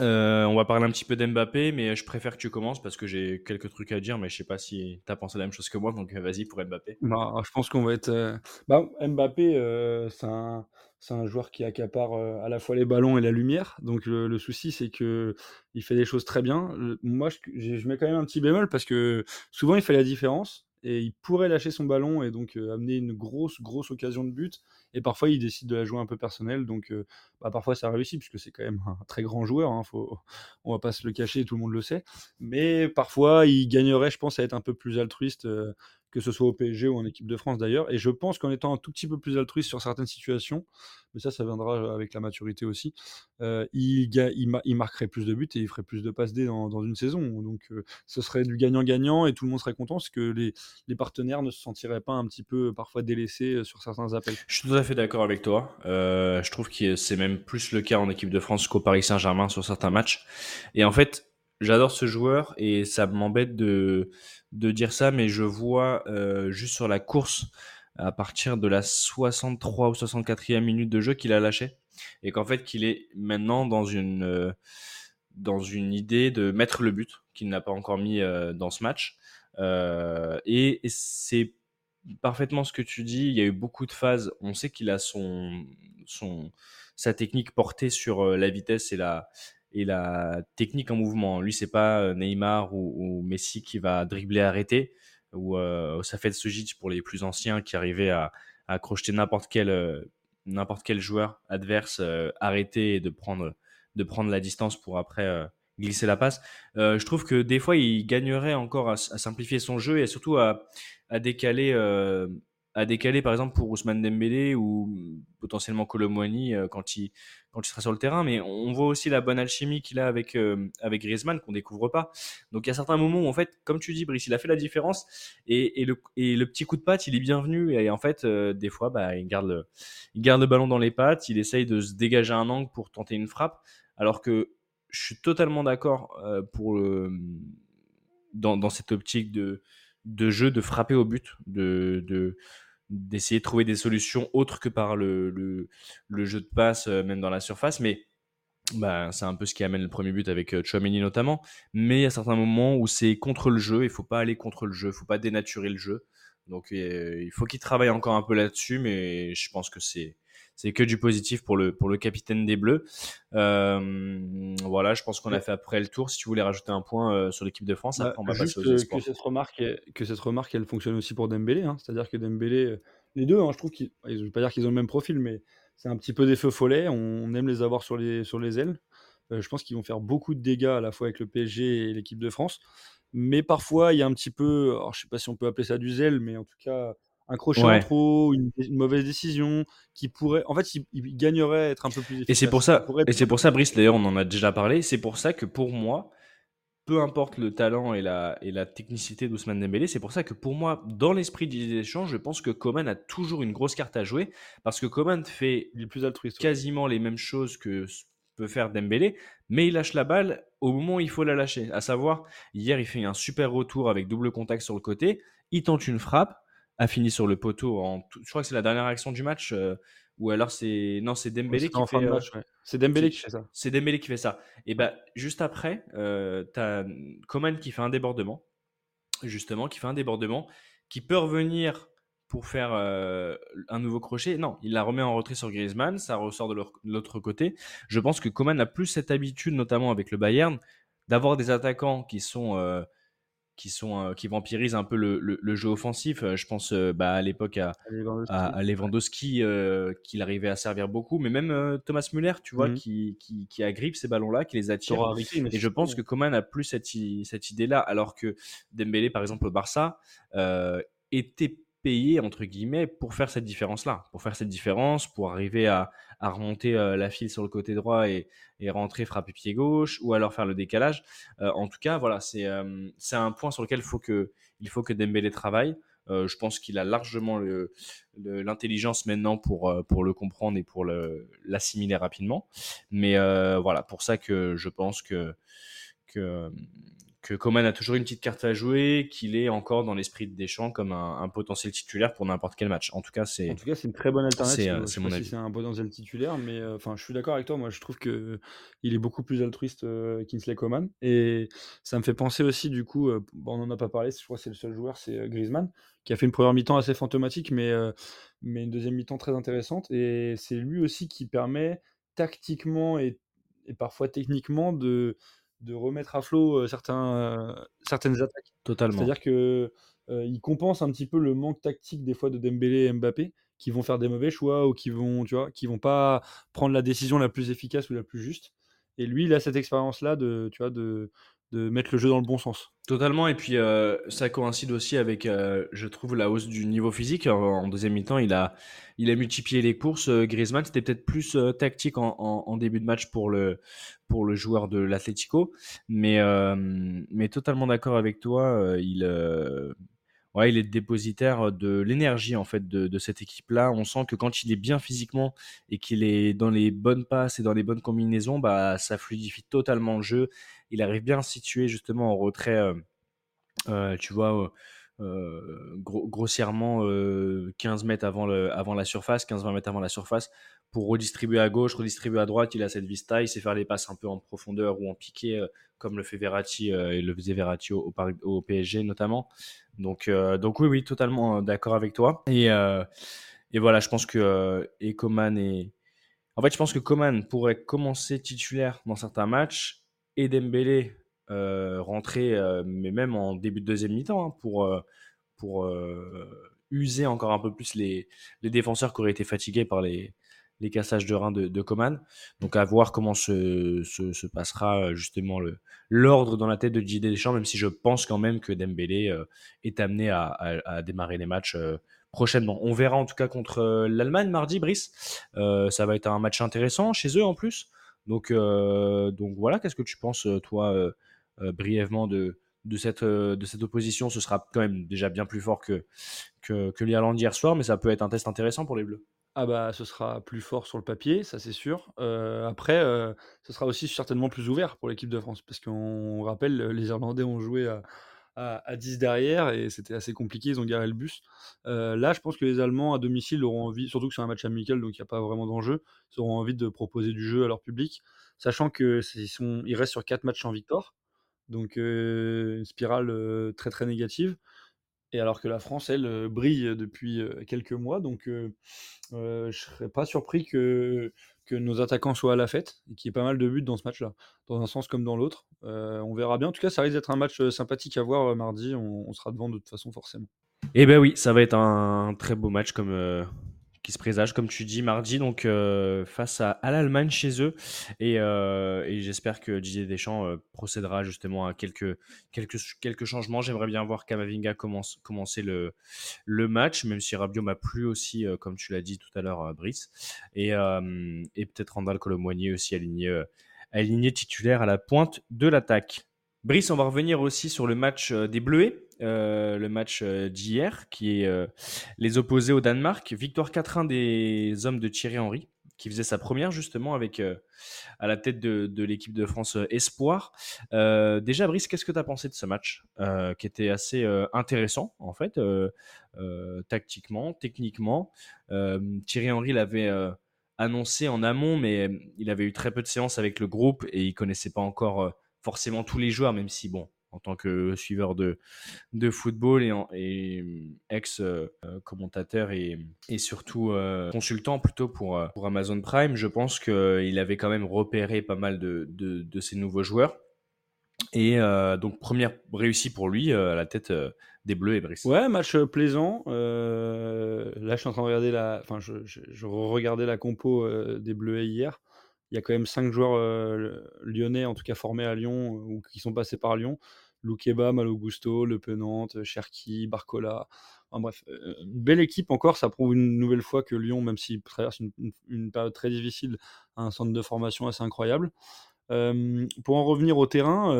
Euh, on va parler un petit peu d'Mbappé, mais je préfère que tu commences parce que j'ai quelques trucs à dire, mais je sais pas si tu as pensé la même chose que moi, donc euh, vas-y pour Mbappé. Bah, je pense qu'on va être. euh, Bah, Mbappé, c'est un, un joueur qui accapare à la fois les ballons et la lumière. Donc le, le souci, c'est que il fait des choses très bien. Moi, je- je mets quand même un petit bémol parce que souvent il fait la différence et il pourrait lâcher son ballon et donc euh, amener une grosse, grosse occasion de but. Et parfois, il décide de la jouer un peu personnelle. Donc, euh, bah, parfois, ça réussit puisque c'est quand même un très grand joueur. Hein, faut, on va pas se le cacher, tout le monde le sait. Mais parfois, il gagnerait, je pense, à être un peu plus altruiste. euh, que ce soit au PSG ou en équipe de France d'ailleurs. Et je pense qu'en étant un tout petit peu plus altruiste sur certaines situations, mais ça, ça viendra avec la maturité aussi, euh, il, marquerait plus de buts et il ferait plus de passes D dans, une saison. Donc euh, ce serait du gagnant-gagnant et tout le monde serait content parce que les, partenaires ne se sentiraient pas un petit peu parfois délaissés euh, sur certains appels. Je suis tout à fait d'accord avec toi. je trouve que c'est même plus le cas en équipe de France qu'au Paris Saint-Germain sur certains matchs. Et en fait, j'adore ce joueur et ça m'embête de, de dire ça, mais je vois juste sur la course à partir de la 63 ou 64e minute de jeu qu'il a lâché. Et qu'en fait qu'il est maintenant dans une euh, dans une idée de mettre le but qu'il n'a pas encore mis euh, dans ce match. Euh, et, c'est parfaitement ce que tu dis. Il y a eu beaucoup de phases. On sait qu'il a son son sa technique portée sur la vitesse et la et la technique en mouvement lui c'est pas Neymar ou, Messi qui va dribbler arrêter ou euh, fait Sujic pour les plus anciens qui arrivaient à, à crocheter n'importe quel, euh, n'importe quel joueur adverse euh, arrêté et de prendre, de prendre la distance pour après glisser la passe. je trouve que des fois, il gagnerait encore à, simplifier son jeu et surtout à décaler à décaler par exemple pour Ousmane Dembélé ou potentiellement Colomwani euh, quand il quand il sera sur le terrain. Mais on voit aussi la bonne alchimie qu'il a avec euh, avec Griezmann qu'on découvre pas. Donc il y a certains moments où en fait comme tu dis Brice il a fait la différence. Et, et le et le petit coup de patte il est bienvenu. Et en fait euh, des fois bah il garde le garde le ballon dans les pattes. Il essaye de se dégager un angle pour tenter une frappe. Alors que je suis totalement d'accord pour le dans, dans cette optique de de jeu de frapper au but, de d'essayer de trouver des solutions autres que par le, le, jeu de passe, euh, même dans la surface. Mais bah, c'est un peu ce qui amène le premier but avec euh, notamment. Mais il y a certains moments où c'est contre le jeu, il faut pas aller contre le jeu, il faut pas dénaturer le jeu. Donc il faut qu'il travaille encore un peu là-dessus, mais je pense que c'est c'est que du positif pour le, pour le capitaine des Bleus. Euh, voilà, je pense qu'on a fait après le tour. Si tu voulais rajouter un point euh, sur l'équipe de France, bah, on va passer aux que cette remarque, que cette remarque, elle fonctionne aussi pour Dembélé. Hein. C'est-à-dire que Dembélé, euh, les deux, hein, je trouve qu'ils, je ne veux pas dire qu'ils ont le même profil, mais c'est un petit peu des feux follets. On aime les avoir sur les, sur les ailes. je pense qu'ils vont faire beaucoup de dégâts à la fois avec le PSG et l'équipe de France. Mais parfois, il y a un petit peu, alors je sais pas si on peut appeler ça du zèle, mais en tout cas, un crochet en trop, une, mauvaise décision, qui pourrait, en fait, il, gagnerait à être un peu plus efficace. Et c'est pour ça, et c'est pour ça, Brice, d'ailleurs, on en a déjà parlé. C'est pour ça que pour moi, peu importe le talent et la, et la technicité d'Ousmane Dembélé, c'est pour ça que pour moi, dans l'esprit des échanges, je pense que Coman a toujours une grosse carte à jouer parce que Coman fait plus altruiste, quasiment les mêmes choses que peut faire Dembélé, mais il lâche la balle au moment où il faut la lâcher. À savoir, hier, il fait un super retour avec double contact sur le côté, il tente une frappe, a fini sur le poteau. En je crois que c'est la dernière action du match. Euh, ou alors c'est non c'est Dembélé qui fait euh, c'est Dembélé qui, fait ça c'est Dembélé qui fait ça et ben juste après euh, t'as Coman qui fait un débordement justement qui fait un débordement qui peut revenir pour faire euh, un nouveau crochet non il la remet en retrait sur Griezmann ça ressort de l'autre côté je pense que Coman a plus cette habitude notamment avec le Bayern d'avoir des attaquants qui sont qui sont euh, qui vampirisent un peu le, le, jeu offensif. Euh, je pense euh, bah, à l'époque à, à, Lewandowski, qu'il arrivait à servir beaucoup, mais même Thomas Müller, tu vois, mmh qui, qui, qui, agrippe ces ballons-là, qui les attire. et je pense que Coman a plus cette, cette idée-là, alors que Dembélé, par exemple, au Barça, était payé entre guillemets pour faire cette différence là pour faire cette différence pour arriver à, à remonter euh, la file sur le côté droit et, et, rentrer frapper pied gauche ou alors faire le décalage euh, en tout cas voilà c'est euh, c'est un point sur lequel faut que il faut que Dembélé travaille je pense qu'il a largement l'intelligence maintenant pour, pour le comprendre et pour l'assimiler rapidement. Mais voilà, pour ça que je pense que que Coman a toujours une petite carte à jouer, qu'il est encore dans l'esprit de Deschamps comme un, potentiel titulaire pour n'importe quel match. En tout cas, c'est en tout cas c'est une très bonne alternative. C'est mon avis. c'est un potentiel titulaire, mais euh, enfin, je suis d'accord avec toi. Moi, je trouve que il est beaucoup plus altruiste euh, Kingsley Coman, et ça me fait penser aussi du coup. Euh, bon, on en a pas parlé. Je crois que c'est le seul joueur, c'est Griezmann, qui a fait une première mi-temps assez fantomatique, mais mais une deuxième mi-temps très intéressante. Et c'est lui aussi qui permet tactiquement et, et parfois techniquement de de remettre à flot certains, certaines attaques. Totalement. C'est-à-dire que il compense un petit peu le manque tactique des fois de Dembélé et Mbappé qui vont faire des mauvais choix ou qui vont, tu vois, qui vont pas prendre la décision la plus efficace ou la plus juste. Et lui, il a cette expérience-là de, tu vois, de, de mettre le jeu dans le bon sens. Totalement, et puis euh, ça coïncide aussi avec, euh, je trouve, la hausse du niveau physique. En, deuxième mi-temps, il a, il a multiplié les courses. Euh, Griezmann, c'était peut-être plus tactique en, en- début de match pour le, pour le joueur de l'Atlético, mais, mais totalement d'accord avec toi. il, il est dépositaire de l'énergie en fait de, cette équipe-là. On sent que quand il est bien physiquement et qu'il est dans les bonnes passes et dans les bonnes combinaisons, bah, ça fluidifie totalement le jeu. Il arrive bien situer justement en retrait. euh, euh, tu vois, euh, euh, gros- grossièrement euh, 15 mètres avant, avant la surface, 15-20 mètres avant la surface, pour redistribuer à gauche, redistribuer à droite. Il a cette vista, il sait faire les passes un peu en profondeur ou en piqué, euh, comme le fait Verratti euh, et le faisait Verratti au, PSG notamment. Donc, euh, donc oui, oui, totalement d'accord avec toi. Et, et voilà, je pense que et Coman est... En fait, je pense que Coman pourrait commencer titulaire dans certains matchs et Dembélé rentrer, mais même en début de deuxième mi-temps, hein, pour, pour user encore un peu plus les, les défenseurs qui auraient été fatigués par les, les cassages de reins de, Coman. Donc à voir comment se, se, se passera euh, justement l'ordre dans la tête de Didier Deschamps, même si je pense quand même que Dembélé euh, est amené à, démarrer les matchs euh, prochainement. On verra en tout cas contre l'Allemagne mardi, Brice. Ça va être un match intéressant chez eux en plus. Donc, donc voilà, qu'est-ce que tu penses, toi, brièvement, de, de, cette, de cette opposition? Ce sera quand même déjà bien plus fort que, que, que l'Irlande hier soir, mais ça peut être un test intéressant pour les Bleus. Ah bah, ce sera plus fort sur le papier, ça c'est sûr. Heu, après, heu, ce sera aussi certainement plus ouvert pour l'équipe de France parce qu'on rappelle, les Irlandais ont joué à à à 10 derrière et c'était assez compliqué, ils ont garé le bus. Heu, là, je pense que les Allemands à domicile auront envie surtout que c'est un match amical donc il y a pas vraiment d'enjeu, ils auront envie de proposer du jeu à leur public, sachant c'est ils restent sur 4 matchs sans victoire, donc une spirale, très, très négative et alors que la France, elle, heu, brille depuis, heu, quelques mois donc heu Heu, je serais pas surpris que que nos attaquants soient à la fête et qu'il y ait pas mal de buts dans ce match-là, dans un sens comme dans l'autre. Heu, on verra bien. En tout cas, ça risque d'être un match, sympathique à voir, mardi. On on sera devant de toute façon forcément. Eh ben oui, ça va être un très beau match comme euh, qui se présage, comme tu dis, mardi, donc euh, face à, l'Allemagne chez eux. Et, euh, j'espère que Didier Deschamps euh, procédera justement à quelques, quelques, quelques changements. J'aimerais bien voir Kamavinga commence, commencer le, match, même si Rabiot m'a plu aussi, comme tu l'as dit tout à l'heure, Brice. Et, peut-être Randall Colomboigny aussi aligné, aligné titulaire à la pointe de l'attaque. Brice, on va revenir aussi sur le match des Bleuets, euh, le match euh, d'hier, qui est euh, les opposés au Danemark. Victoire 4-1 des hommes de Thierry Henry, qui faisait sa première justement avec à la tête de, l'équipe de France Espoir. Déjà, Brice, qu'est-ce que tu as pensé de ce match qui était assez intéressant en fait, tactiquement, techniquement? Thierry Henry l'avait annoncé en amont, mais il avait eu très peu de séances avec le groupe et il connaissait pas encore forcément tous les joueurs, même si bon, en tant que suiveur de, de football et, et ex-commentateur et, et surtout euh, consultant plutôt pour, euh, pour Amazon Prime, je pense qu'il avait quand même repéré pas mal de, de, ces nouveaux joueurs. Et euh, donc, première réussie pour lui euh, à la tête euh, des Bleus et Brice. Ouais, match, plaisant. Là, je suis en train de regarder la enfin, je regardais la compo, des Bleuets hier. Il y a quand même 5 joueurs, lyonnais, en tout cas formés à Lyon, euh, ou qui sont passés par Lyon. Loukeba, Malo Gusto, Le Penant, Cherki, Barcola. Enfin bref, heu, une belle équipe encore. Ça prouve une nouvelle fois que Lyon, même s'il traverse une période très difficile, a un centre de formation assez incroyable. Hem, pour en revenir au terrain,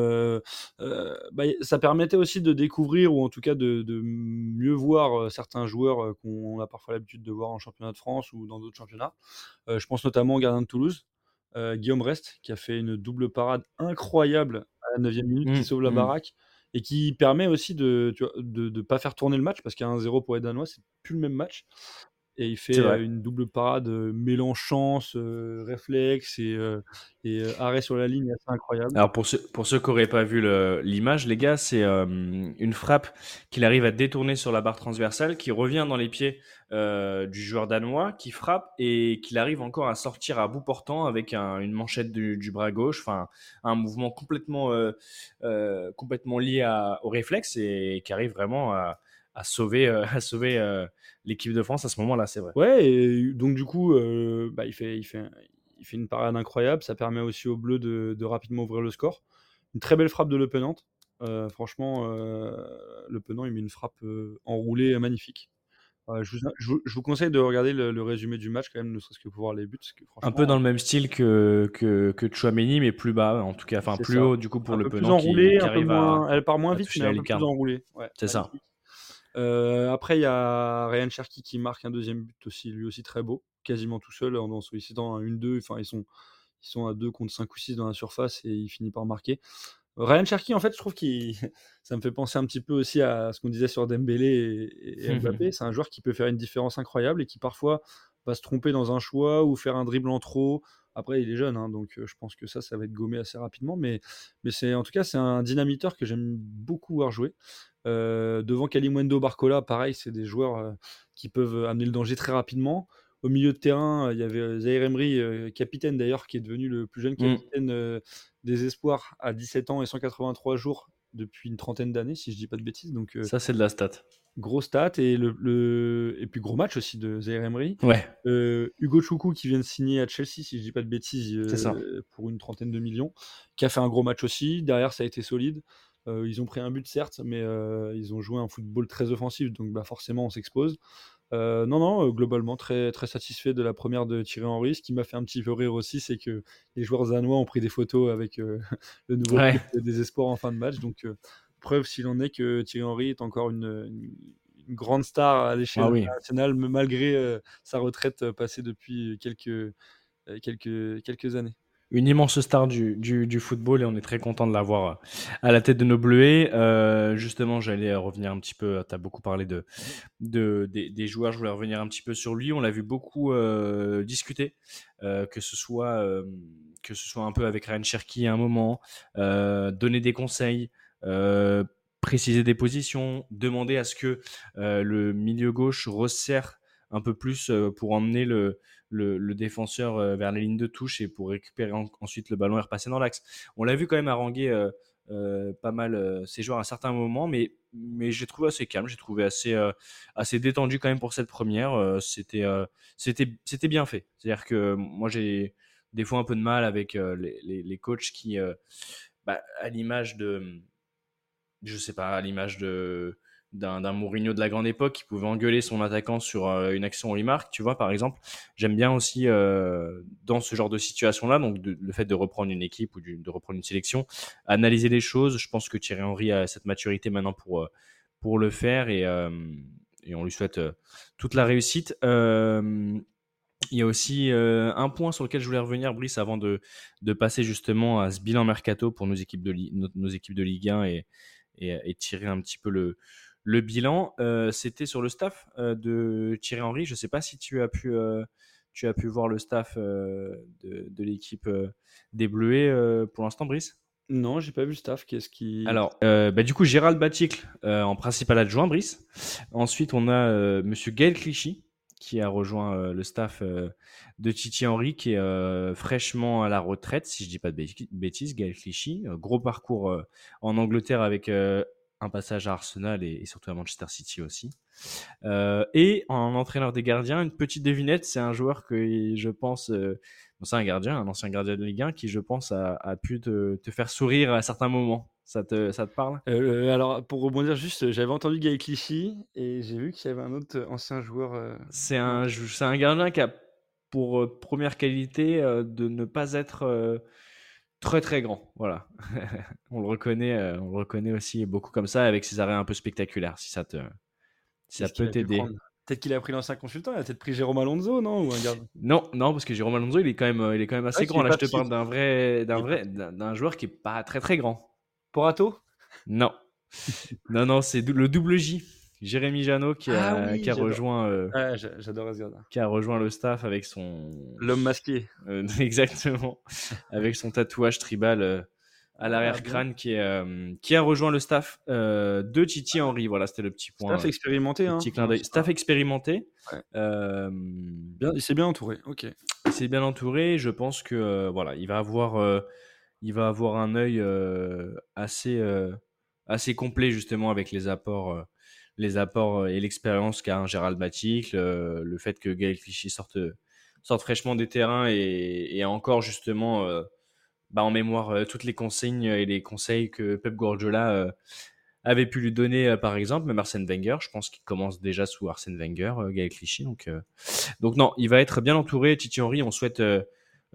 bah, ça permettait aussi de découvrir ou en tout cas de mieux voir, certains joueurs, qu'on a parfois l'habitude de voir en championnat de France ou dans d'autres championnats. Je pense notamment au gardien de Toulouse, heu, Guillaume Rest, qui a fait une double parade incroyable à la 9e minute, qui Mmh, sauve la mmh. baraque et qui permet aussi de de pas faire tourner le match parce qu'à 1-0 pour les Danois, c'est plus le même match et il fait, une double parade, mêlant chance, réflexe et arrêt sur la ligne assez incroyable. Alors pour ceux, pour ceux qui n'auraient pas vu le- l'image, les gars, c'est une frappe qu'il arrive à détourner sur la barre transversale, qui revient dans les pieds du joueur danois, qui frappe et qu'il arrive encore à sortir à bout portant avec un- une manchette du, du bras gauche, enfin un mouvement complètement, complètement lié à- au réflexe et qui arrive vraiment à, à sauver, euh, *laughs* à sauver euh, l'équipe de France à ce moment-là, c'est vrai. Ouais et donc du coup, heu, bah, il fait il fait il fait une parade incroyable. Ça permet aussi aux Bleus de de rapidement ouvrir le score. Une très belle frappe de Le Penant. Euh, franchement, euh, Le Penant, il met une frappe euh, enroulée magnifique. Euh, je, vous, je vous- je vous conseille de regarder le, le résumé du match, quand même, ne serait-ce que pour voir les buts. parce que Un peu dans le même style que, que, que Chouameni, mais plus bas, en tout cas, enfin plus ça. haut du coup pour un le peu plus Penant qui, enroulée, qui un peu arrive moins, à. elle part moins vite, mais un peu plus enroulée. Ouais, C'est ça. Euh, après, il y a Ryan Cherky qui marque un deuxième but aussi, lui aussi très beau, quasiment tout seul en sollicitant un 1-2. Enfin, ils sont, ils sont à 2 contre 5 ou 6 dans la surface et il finit par marquer. Ryan Cherky, en fait, je trouve qu'il *laughs* ça me fait penser un petit peu aussi à ce qu'on disait sur Dembélé et, et Mbappé. *laughs* C'est un joueur qui peut faire une différence incroyable et qui parfois va se tromper dans un choix ou faire un dribble en trop. Après, il est jeune, hein, donc euh, je pense que ça, ça va être gommé assez rapidement. Mais, mais c'est en tout cas, c'est un dynamiteur que j'aime beaucoup voir jouer. Euh, devant Kalimwendo, Barcola, pareil, c'est des joueurs euh, qui peuvent amener le danger très rapidement. Au milieu de terrain, euh, il y avait Zaire Emery, capitaine d'ailleurs, qui est devenu le plus jeune Mm. capitaine des espoirs à 17 ans et 183 jours depuis une trentaine d'années, si je dis pas de bêtises. Donc, Ça, c'est de la stat. gros stat et, le, le- et puis gros match aussi de Zaire Emery. Ouais, Hugo Choukou qui vient de signer à Chelsea, si je dis pas de bêtises, ça. pour une trentaine de millions, qui a fait un gros match aussi. Derrière, ça a été solide. Euh, ils ont pris un but, certes, mais euh, ils ont joué un football très offensif, donc bah, forcément, on s'expose. Euh, non, non, globalement, très, très satisfait de la première de Thierry Henry. Ce qui m'a fait un petit peu rire aussi, c'est que les joueurs danois ont pris des photos avec *laughs* le nouveau Ouais. des espoirs en fin de match. Donc, preuve s'il en est que Thierry Henry est encore une, une- une grande star à l'échelle Ah oui. m- malgré euh, sa retraite euh, passée depuis quelques, euh, quelques, quelques années. Une immense star du, du, football et on est très content de l'avoir à la tête de nos Bleuets. Euh, justement, j'allais euh, revenir un petit peu, tu as beaucoup parlé de, de, des, joueurs, je voulais revenir un petit peu sur lui. On l'a vu beaucoup euh, discuter, euh, que, ce soit, euh, que ce soit un peu avec Ryan Cherky à un moment, euh, donner des conseils, euh, préciser des positions, demander à ce que euh, le milieu gauche resserre un peu plus euh, pour emmener le, le, défenseur euh, vers la ligne de touche et pour récupérer en- ensuite le ballon et repasser dans l'axe. On l'a vu quand même haranguer euh, euh, pas mal ses joueurs à certains moments, mais, mais j'ai trouvé assez calme, j'ai trouvé assez, assez détendu quand même pour cette première. C'était, c'était, c'était bien fait. C'est-à-dire que moi j'ai des fois un peu de mal avec les, les, coachs qui, bah, à l'image de, je sais pas, à l'image de d'un Mourinho de la grande époque qui pouvait engueuler son attaquant sur euh, une action il marque, tu vois, par exemple. J'aime bien aussi euh, dans ce genre de situation-là, donc le fait de reprendre une équipe ou de reprendre une sélection, analyser les choses. Je pense que Thierry Henry a cette maturité maintenant pour, euh, pour le faire et, et on lui souhaite toute la réussite. Il y a aussi un point sur lequel je voulais revenir, Brice, avant de, de passer justement à ce bilan mercato pour nos équipes de, nos, équipes de Ligue 1 et, et, et tirer un petit peu le, le bilan. Euh, C'était sur le staff euh, de Thierry Henry. Je ne sais pas si tu as pu, euh, tu as pu voir le staff de, de l'équipe des Bleuets pour l'instant, Brice? Non, j'ai pas vu le staff. Qu'est-ce qui. alors, euh, bah, du coup, Gérald Baticle euh, en principal adjoint, Brice. Ensuite, on a euh, Monsieur Gaël Clichy qui a rejoint le staff de Titi Henry, qui est fraîchement à la retraite, si je dis pas de bêti- bêtises. Gaël Clichy, gros parcours en Angleterre avec un passage à Arsenal et, et surtout à Manchester City aussi. Euh, et en entraîneur des gardiens, une petite devinette, c'est un joueur que je pense, euh, bon, c'est un gardien, un ancien gardien de Ligue 1 qui, je pense, a, a pu te, te faire sourire à certains moments. Ça te, ça te parle? Euh, alors, pour rebondir juste, j'avais entendu Gaël Clichy et j'ai vu qu'il y avait un autre ancien joueur. euh, C'est un, un gardien qui a pour première qualité euh, de ne pas être très très grand. Voilà. *laughs* on le reconnaît, euh, on le reconnaît aussi beaucoup comme ça avec ses arrêts un peu spectaculaires. Si ça te, si ça peut t'aider. Peut-être qu'il a pris l'ancien consultant, il a peut-être pris Jérôme Alonso, non Ou un. Non, non, parce que Jérôme Alonso, il est quand même, euh, il est quand même assez Ouais, grand. Là, je te parle d'un vrai, d'un vrai, d'un joueur qui est pas très très grand. Porato Non, non, non, c'est le double J. Jérémy Janot qui a, Ah oui, qui a rejoint, euh, Ouais, j'adore qui a rejoint le staff avec son, L'homme masqué. Euh, *laughs* exactement, avec son tatouage tribal euh, à Ah, l'arrière-crâne qui, est, euh, qui a rejoint le staff euh, de Titi Henry. Voilà, c'était le petit point. Staff expérimenté, hein. petit clin d'œil. Staff expérimenté. Ouais. Euh, Bien, il s'est bien entouré. Ok. il s'est bien entouré. Je pense que euh, voilà, il va avoir, euh, il va avoir un œil euh, assez, euh, assez complet justement avec les apports, euh, les apports euh, et l'expérience qu'a un Gérald Baticle, euh, le fait que Gaël Clichy sorte, sorte fraîchement des terrains et, et encore justement euh, bah, en mémoire euh, toutes les consignes et les conseils que Pep Guardiola euh, avait pu lui donner, par exemple, même Arsène Wenger. Je pense qu'il commence déjà sous Arsène Wenger, Gaël Clichy. Donc, euh, donc non, il va être bien entouré. Titi Henry, on souhaite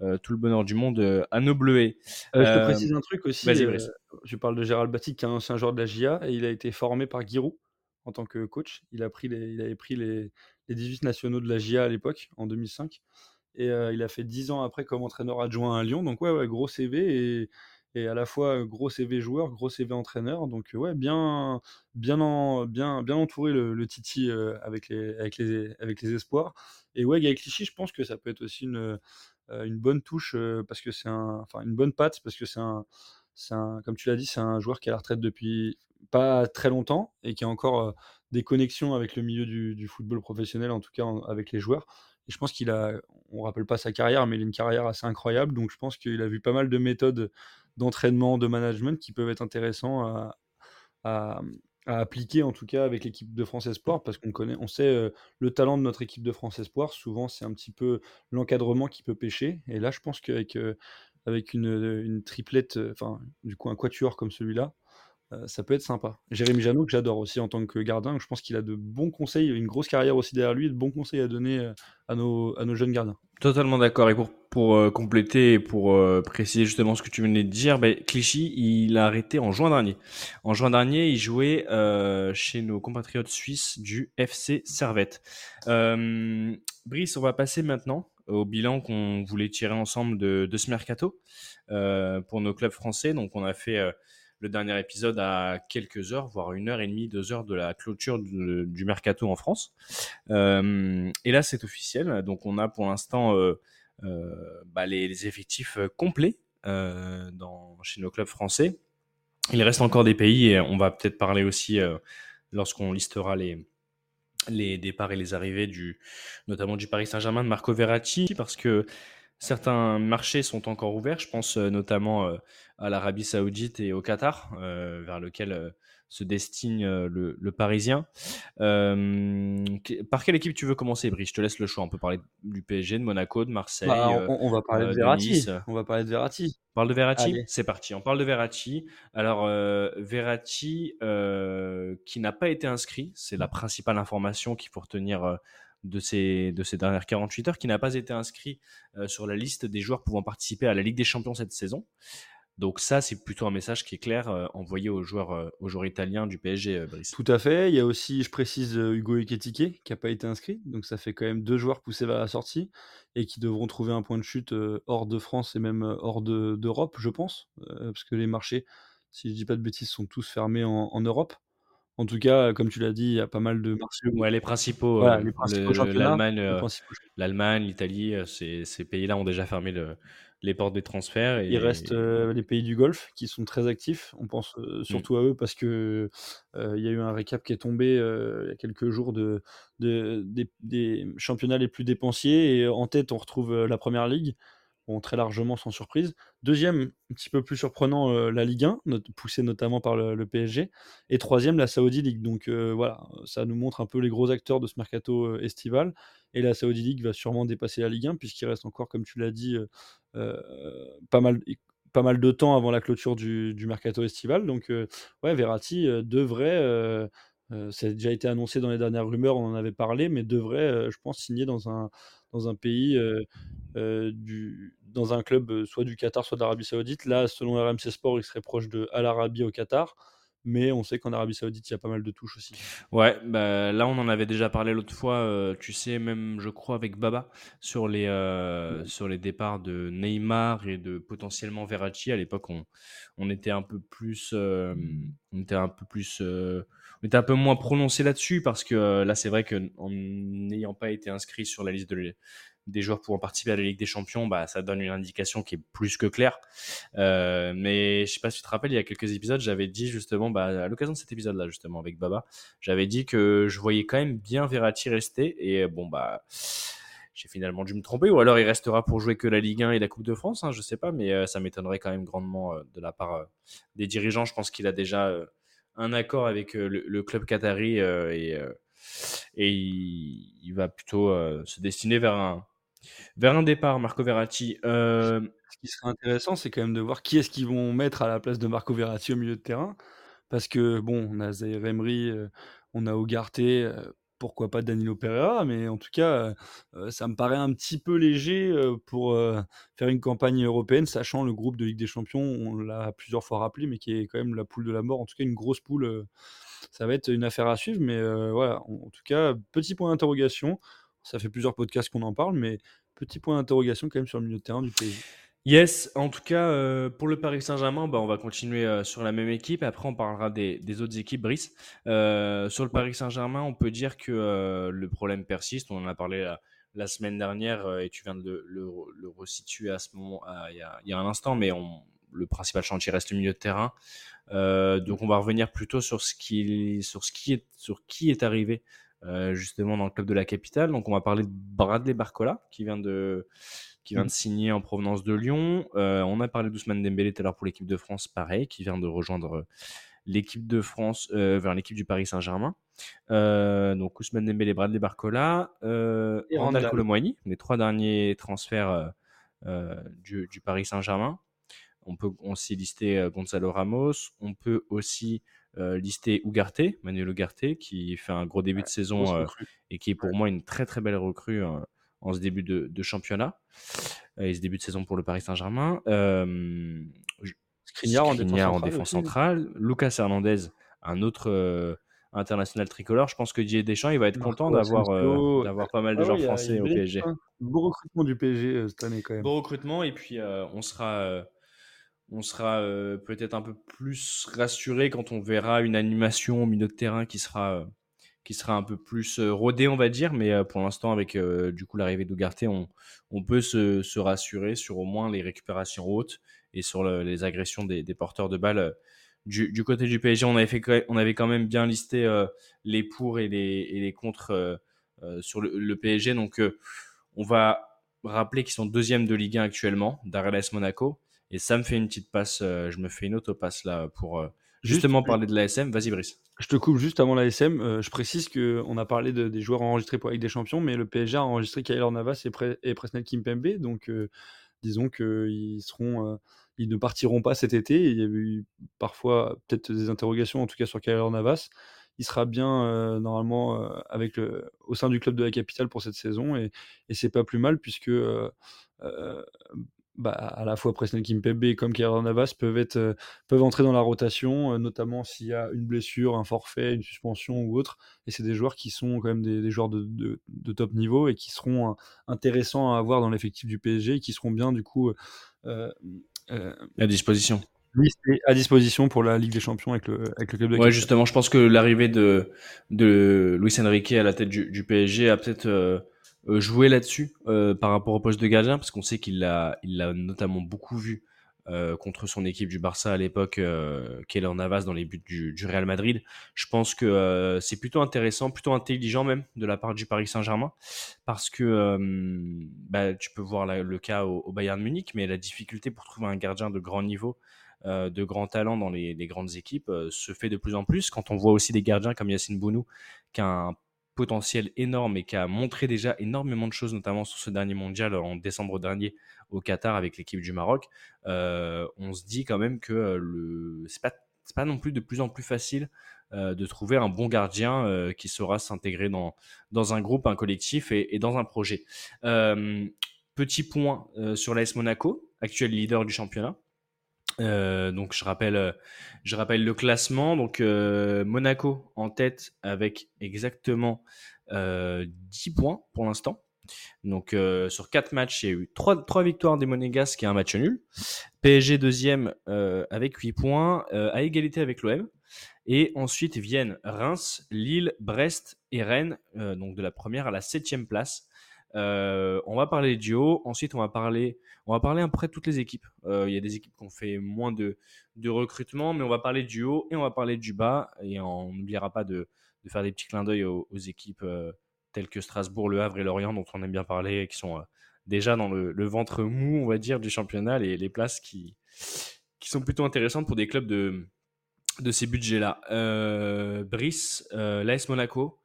euh, tout le bonheur du monde euh, à nos bleuets. Euh, je te précise un truc aussi. je parle de Gérald Batic, qui est un ancien joueur de la GIA, et il a été formé par Giroud en tant que coach. Il, a pris les, il avait pris les, les 18 nationaux de la GIA à l'époque, en 2005. Et euh, il a fait 10 ans après comme entraîneur adjoint à Lyon. Donc, ouais, gros CV et, et à la fois gros CV joueur, gros CV entraîneur. Donc, ouais, bien, bien, en- bien, bien entouré le, Titi euh, avec, les, avec, les, avec les espoirs. Et ouais, Gaël Clichy, je pense que ça peut être aussi une, euh, une bonne touche parce que c'est un, enfin une bonne patte parce que c'est un, un, comme tu l'as dit, c'est un joueur qui est à la retraite depuis pas très longtemps et qui a encore des connexions avec le milieu du, football professionnel, en tout cas avec les joueurs. Et je pense qu'il a, on rappelle pas sa carrière, mais il a une carrière assez incroyable. Donc je pense qu'il a vu pas mal de méthodes d'entraînement, de management qui peuvent être intéressants à, appliquer en tout cas avec l'équipe de France Espoir parce qu'on connaît, on sait le talent de notre équipe de France Espoir. Souvent, c'est un petit peu l'encadrement qui peut pêcher. Et là, je pense qu'avec avec une, une triplette, enfin, du coup, un quatuor comme celui-là, euh, ça peut être sympa. Jérémy Janot, que j'adore aussi en tant que gardien, je pense qu'il a de bons conseils, une grosse carrière aussi derrière lui, de bons conseils à donner euh, à nos, à nos jeunes gardiens. Totalement d'accord. Et pour, pour euh, compléter et pour préciser justement ce que tu venais de dire, ben, Clichy, il a arrêté en juin dernier. En juin dernier, il jouait chez nos compatriotes suisses du FC Servette. Brice, on va passer maintenant au bilan qu'on voulait tirer ensemble de, de ce mercato pour nos clubs français. Donc, on a fait le dernier épisode à quelques heures, voire une heure et demie, deux heures de la clôture du mercato en France. Euh, et là, c'est officiel. Donc, on a pour l'instant euh, euh, bah, les, effectifs complets chez nos clubs français. Il reste encore des pays et on va peut-être parler aussi lorsqu'on listera les, départs et les arrivées notamment du Paris Saint-Germain de Marco Verratti, parce que certains marchés sont encore ouverts. Je pense notamment à l'Arabie Saoudite et au Qatar, euh, vers lequel euh, se destine euh, le, le Parisien. Que- par quelle équipe tu veux commencer, Brice? Je te laisse le choix. On peut parler du PSG, de Monaco, de Marseille. Bah, on, on va parler de de Verratti. Nice. On va parler de Verratti. on parle de Verratti? C'est parti. On parle de Verratti. Alors, Verratti, qui n'a pas été inscrit, c'est la principale information qu'il faut retenir de, ces, de ces dernières 48 heures, qui n'a pas été inscrit euh, sur la liste des joueurs pouvant participer à la Ligue des Champions cette saison. Donc ça, c'est plutôt un message qui est clair euh, envoyé aux joueurs, euh, aux joueurs italiens du PSG, euh. Tout à fait. Il y a aussi, je précise, Hugo Ekitike qui n'a pas été inscrit. Donc ça fait quand même deux joueurs poussés vers la sortie et qui devront trouver un point de chute hors de France et même hors de- d'Europe, je pense. Parce que les marchés, si je dis pas de bêtises, sont tous fermés en Europe. En tout cas, comme tu l'as dit, il y a pas mal de marchés. où- Ouais, les principaux, Voilà, euh, les principaux l'Allemagne, euh, l'Allemagne, l'Italie, euh, ces, ces pays-là ont déjà fermé le- les portes des transferts. Et, Il reste euh, les pays du Golfe qui sont très actifs. On pense Mm. euh, surtout à eux parce que euh, il y a eu un récap qui est tombé euh, il y a quelques jours de, de- des, des championnats les plus dépensiers. Et en tête, on retrouve euh, la première ligue. Très largement sans surprise. Deuxième, un petit peu plus surprenant, euh, la Ligue 1, not- poussée notamment par le, PSG. Et troisième, la Saudi League. Donc euh, voilà, ça nous montre un peu les gros acteurs de ce mercato euh, estival. Et la Saudi League va sûrement dépasser la Ligue 1, puisqu'il reste encore, comme tu l'as dit, pas, mal, de temps avant la clôture du, mercato estival. Donc ouais, Verratti devrait, ça a déjà été annoncé dans les dernières rumeurs, on en avait parlé, mais devrait, je pense, signer dans un, pays, du, dans un club euh, soit du Qatar, soit de l'Arabie Saoudite. Là, selon RMC Sport, il serait proche de Al Arabi au Qatar. Mais on sait qu'en Arabie Saoudite, il y a pas mal de touches aussi. Ouais, bah, là on en avait déjà parlé l'autre fois, euh, tu sais, même je crois avec Baba, sur les, euh, sur les départs de Neymar et de potentiellement Verratti. À l'époque, on, on était un peu plus, euh, on était un peu plus, euh, on était un peu moins prononcé là-dessus parce que euh, là c'est vrai que en n'ayant pas été inscrit sur la liste de, des joueurs pouvant participer à la Ligue des Champions, bah, ça donne une indication qui est plus que claire. Euh, mais je sais pas si tu te rappelles, il y a quelques épisodes, j'avais dit justement, bah, à l'occasion de cet épisode-là, justement, avec Baba, j'avais dit que je voyais quand même bien Verratti rester. Et bon, bah, j'ai finalement dû me tromper. Ou alors il restera pour jouer que la Ligue 1 et la Coupe de France, hein, je sais pas, mais euh, ça m'étonnerait quand même grandement euh, de la part euh, des dirigeants. Je pense qu'il a déjà euh, un accord avec euh, le, club qatari euh, et, euh, et il, va plutôt euh, se destiner vers un, vers un départ, Marco Verratti. Euh, ce qui serait intéressant, c'est quand même de voir qui est-ce qu'ils vont mettre à la place de Marco Verratti au milieu de terrain. Parce que bon, on a Zaire Emery, euh, on a Ugarte, euh, pourquoi pas Danilo Pereira, mais en tout cas, ça me paraît un petit peu léger pour faire une campagne européenne, sachant le groupe de Ligue des Champions, on l'a plusieurs fois rappelé, mais qui est quand même la poule de la mort, en tout cas une grosse poule. ça va être une affaire à suivre, mais voilà, en tout cas, petit point d'interrogation. Ça fait plusieurs podcasts qu'on en parle, mais petit point d'interrogation quand même sur le milieu de terrain du PSG. Yes, en tout cas, euh, pour le Paris Saint-Germain, bah, on va continuer euh, sur la même équipe. Après, on parlera des, autres équipes, Brice. Euh, sur le Paris Saint-Germain, on peut dire que le problème persiste. On en a parlé la, semaine dernière et tu viens de le, resituer à ce moment, il, y a, un instant, mais le principal chantier reste le milieu de terrain. donc, on va revenir plutôt sur ce sur qui est arrivé justement dans le club de la capitale. Donc, on va parler de Bradley Barcola qui vient de qui vient de signer en provenance de Lyon. Euh, on a parlé d'Ousmane Dembélé tout à l'heure pour l'équipe de France, pareil, qui vient de rejoindre euh, l'équipe de France euh, vers l'équipe du Paris Saint-Germain. donc Ousmane Dembélé, Bradley Barcola, euh, et Randall Colomwani, les trois derniers transferts du, du, Paris Saint-Germain. On peut aussi lister Gonzalo Ramos. On peut aussi lister Ugarte, Manuel Ugarte, qui fait un gros début de saison et qui est pour moi une très très belle recrue en ce début de, championnat et ce début de saison pour le Paris Saint-Germain. Euh, Skriniar en défense centrale, Lucas Hernandez, un autre euh, international tricolore. Je pense que Didier Deschamps, il va être content d'avoir euh, d'avoir pas mal de ah joueurs français au PSG. Beau recrutement du PSG cette année quand même. Beau recrutement et puis on sera on sera peut-être un peu plus rassuré quand on verra une animation au milieu de terrain qui sera qui sera un peu plus euh, rodé, on va dire. Mais euh, pour l'instant, avec euh, du coup l'arrivée d'Ougarté, on, on peut se, se, rassurer sur au moins les récupérations hautes et sur les agressions des, des, porteurs de balles. Du, du, côté du PSG, on avait, fait, on avait quand même bien listé les pour et les, et les contre sur le, le, PSG. Donc, on va rappeler qu'ils sont deuxième de Ligue 1 actuellement, d'Arles Monaco. Et ça me fait une petite passe, je me fais une auto-passe là pour justement parler de l'ASM. Vas-y, Brice. Je te coupe juste avant l'ASM. Euh, je précise qu'on a parlé de, des joueurs enregistrés pour Ligue des Champions, mais le PSG a enregistré Kyler Navas et, Pre et Presnel Kimpembe. Donc, euh, disons qu'ils seront, euh, ils ne partiront pas cet été. Il y a eu parfois peut-être des interrogations, en tout cas sur Kyler Navas. Il sera bien normalement avec le, au sein du club de la capitale pour cette saison et, et c'est pas plus mal puisque bah, à la fois Presnel Kimpembe comme Keylor Navas peuvent, être, euh, peuvent entrer dans la rotation, euh, notamment s'il y a une blessure, un forfait, une suspension ou autre. Et c'est des joueurs qui sont quand même des, des joueurs de, de, de, top niveau et qui seront euh, intéressants à avoir dans l'effectif du PSG et qui seront bien du coup à disposition à disposition pour la Ligue des Champions avec le, avec le club de Ouais, justement, je pense que l'arrivée de, de Luis Enrique à la tête du, du PSG a peut-être euh, jouer là-dessus euh, par rapport au poste de gardien, parce qu'on sait qu'il l'a il l'a notamment beaucoup vu euh, contre son équipe du Barça à l'époque, euh, Keller Navas dans les buts du, Real Madrid. Je pense que euh, c'est plutôt intéressant, plutôt intelligent même de la part du Paris Saint-Germain, parce que bah, tu peux voir le cas au, au, Bayern Munich, mais la difficulté pour trouver un gardien de grand niveau, de grand talent dans les, les grandes équipes se fait de plus en plus. Quand on voit aussi des gardiens comme Yacine Bounou, qui a un potentiel énorme et qui a montré déjà énormément de choses, notamment sur ce dernier mondial en décembre dernier au Qatar avec l'équipe du Maroc, euh, on se dit quand même que euh, le c'est pas pas non plus de plus en plus facile euh, de trouver un bon gardien qui saura s'intégrer dans dans un groupe, un collectif et, et dans un projet. Petit point sur l'AS Monaco, actuel leader du championnat. Euh, donc je rappelle, je rappelle le classement. Donc euh, Monaco en tête avec exactement euh, 10 points pour l'instant. Donc euh, sur 4 matchs, il y a eu 3, 3 victoires des Monégasques et un match nul. PSG deuxième euh, avec 8 points, à égalité avec l'OM. Et ensuite viennent Reims, Lille, Brest et Rennes, donc de la première à la septième place. Euh, on va parler du haut. Ensuite, on va parler, on va parler après toutes les équipes. Euh, il y a des équipes qui ont fait moins de, recrutement, mais on va parler du haut et on va parler du bas. Et on n'oubliera pas de, faire des petits clins d'œil aux, équipes euh, telles que Strasbourg, Le Havre et Lorient, dont on aime bien parler, et qui sont déjà dans le, ventre mou, on va dire, du championnat, et les places qui, sont plutôt intéressantes pour des clubs de, de ces budgets-là. Brice, l'AS Monaco.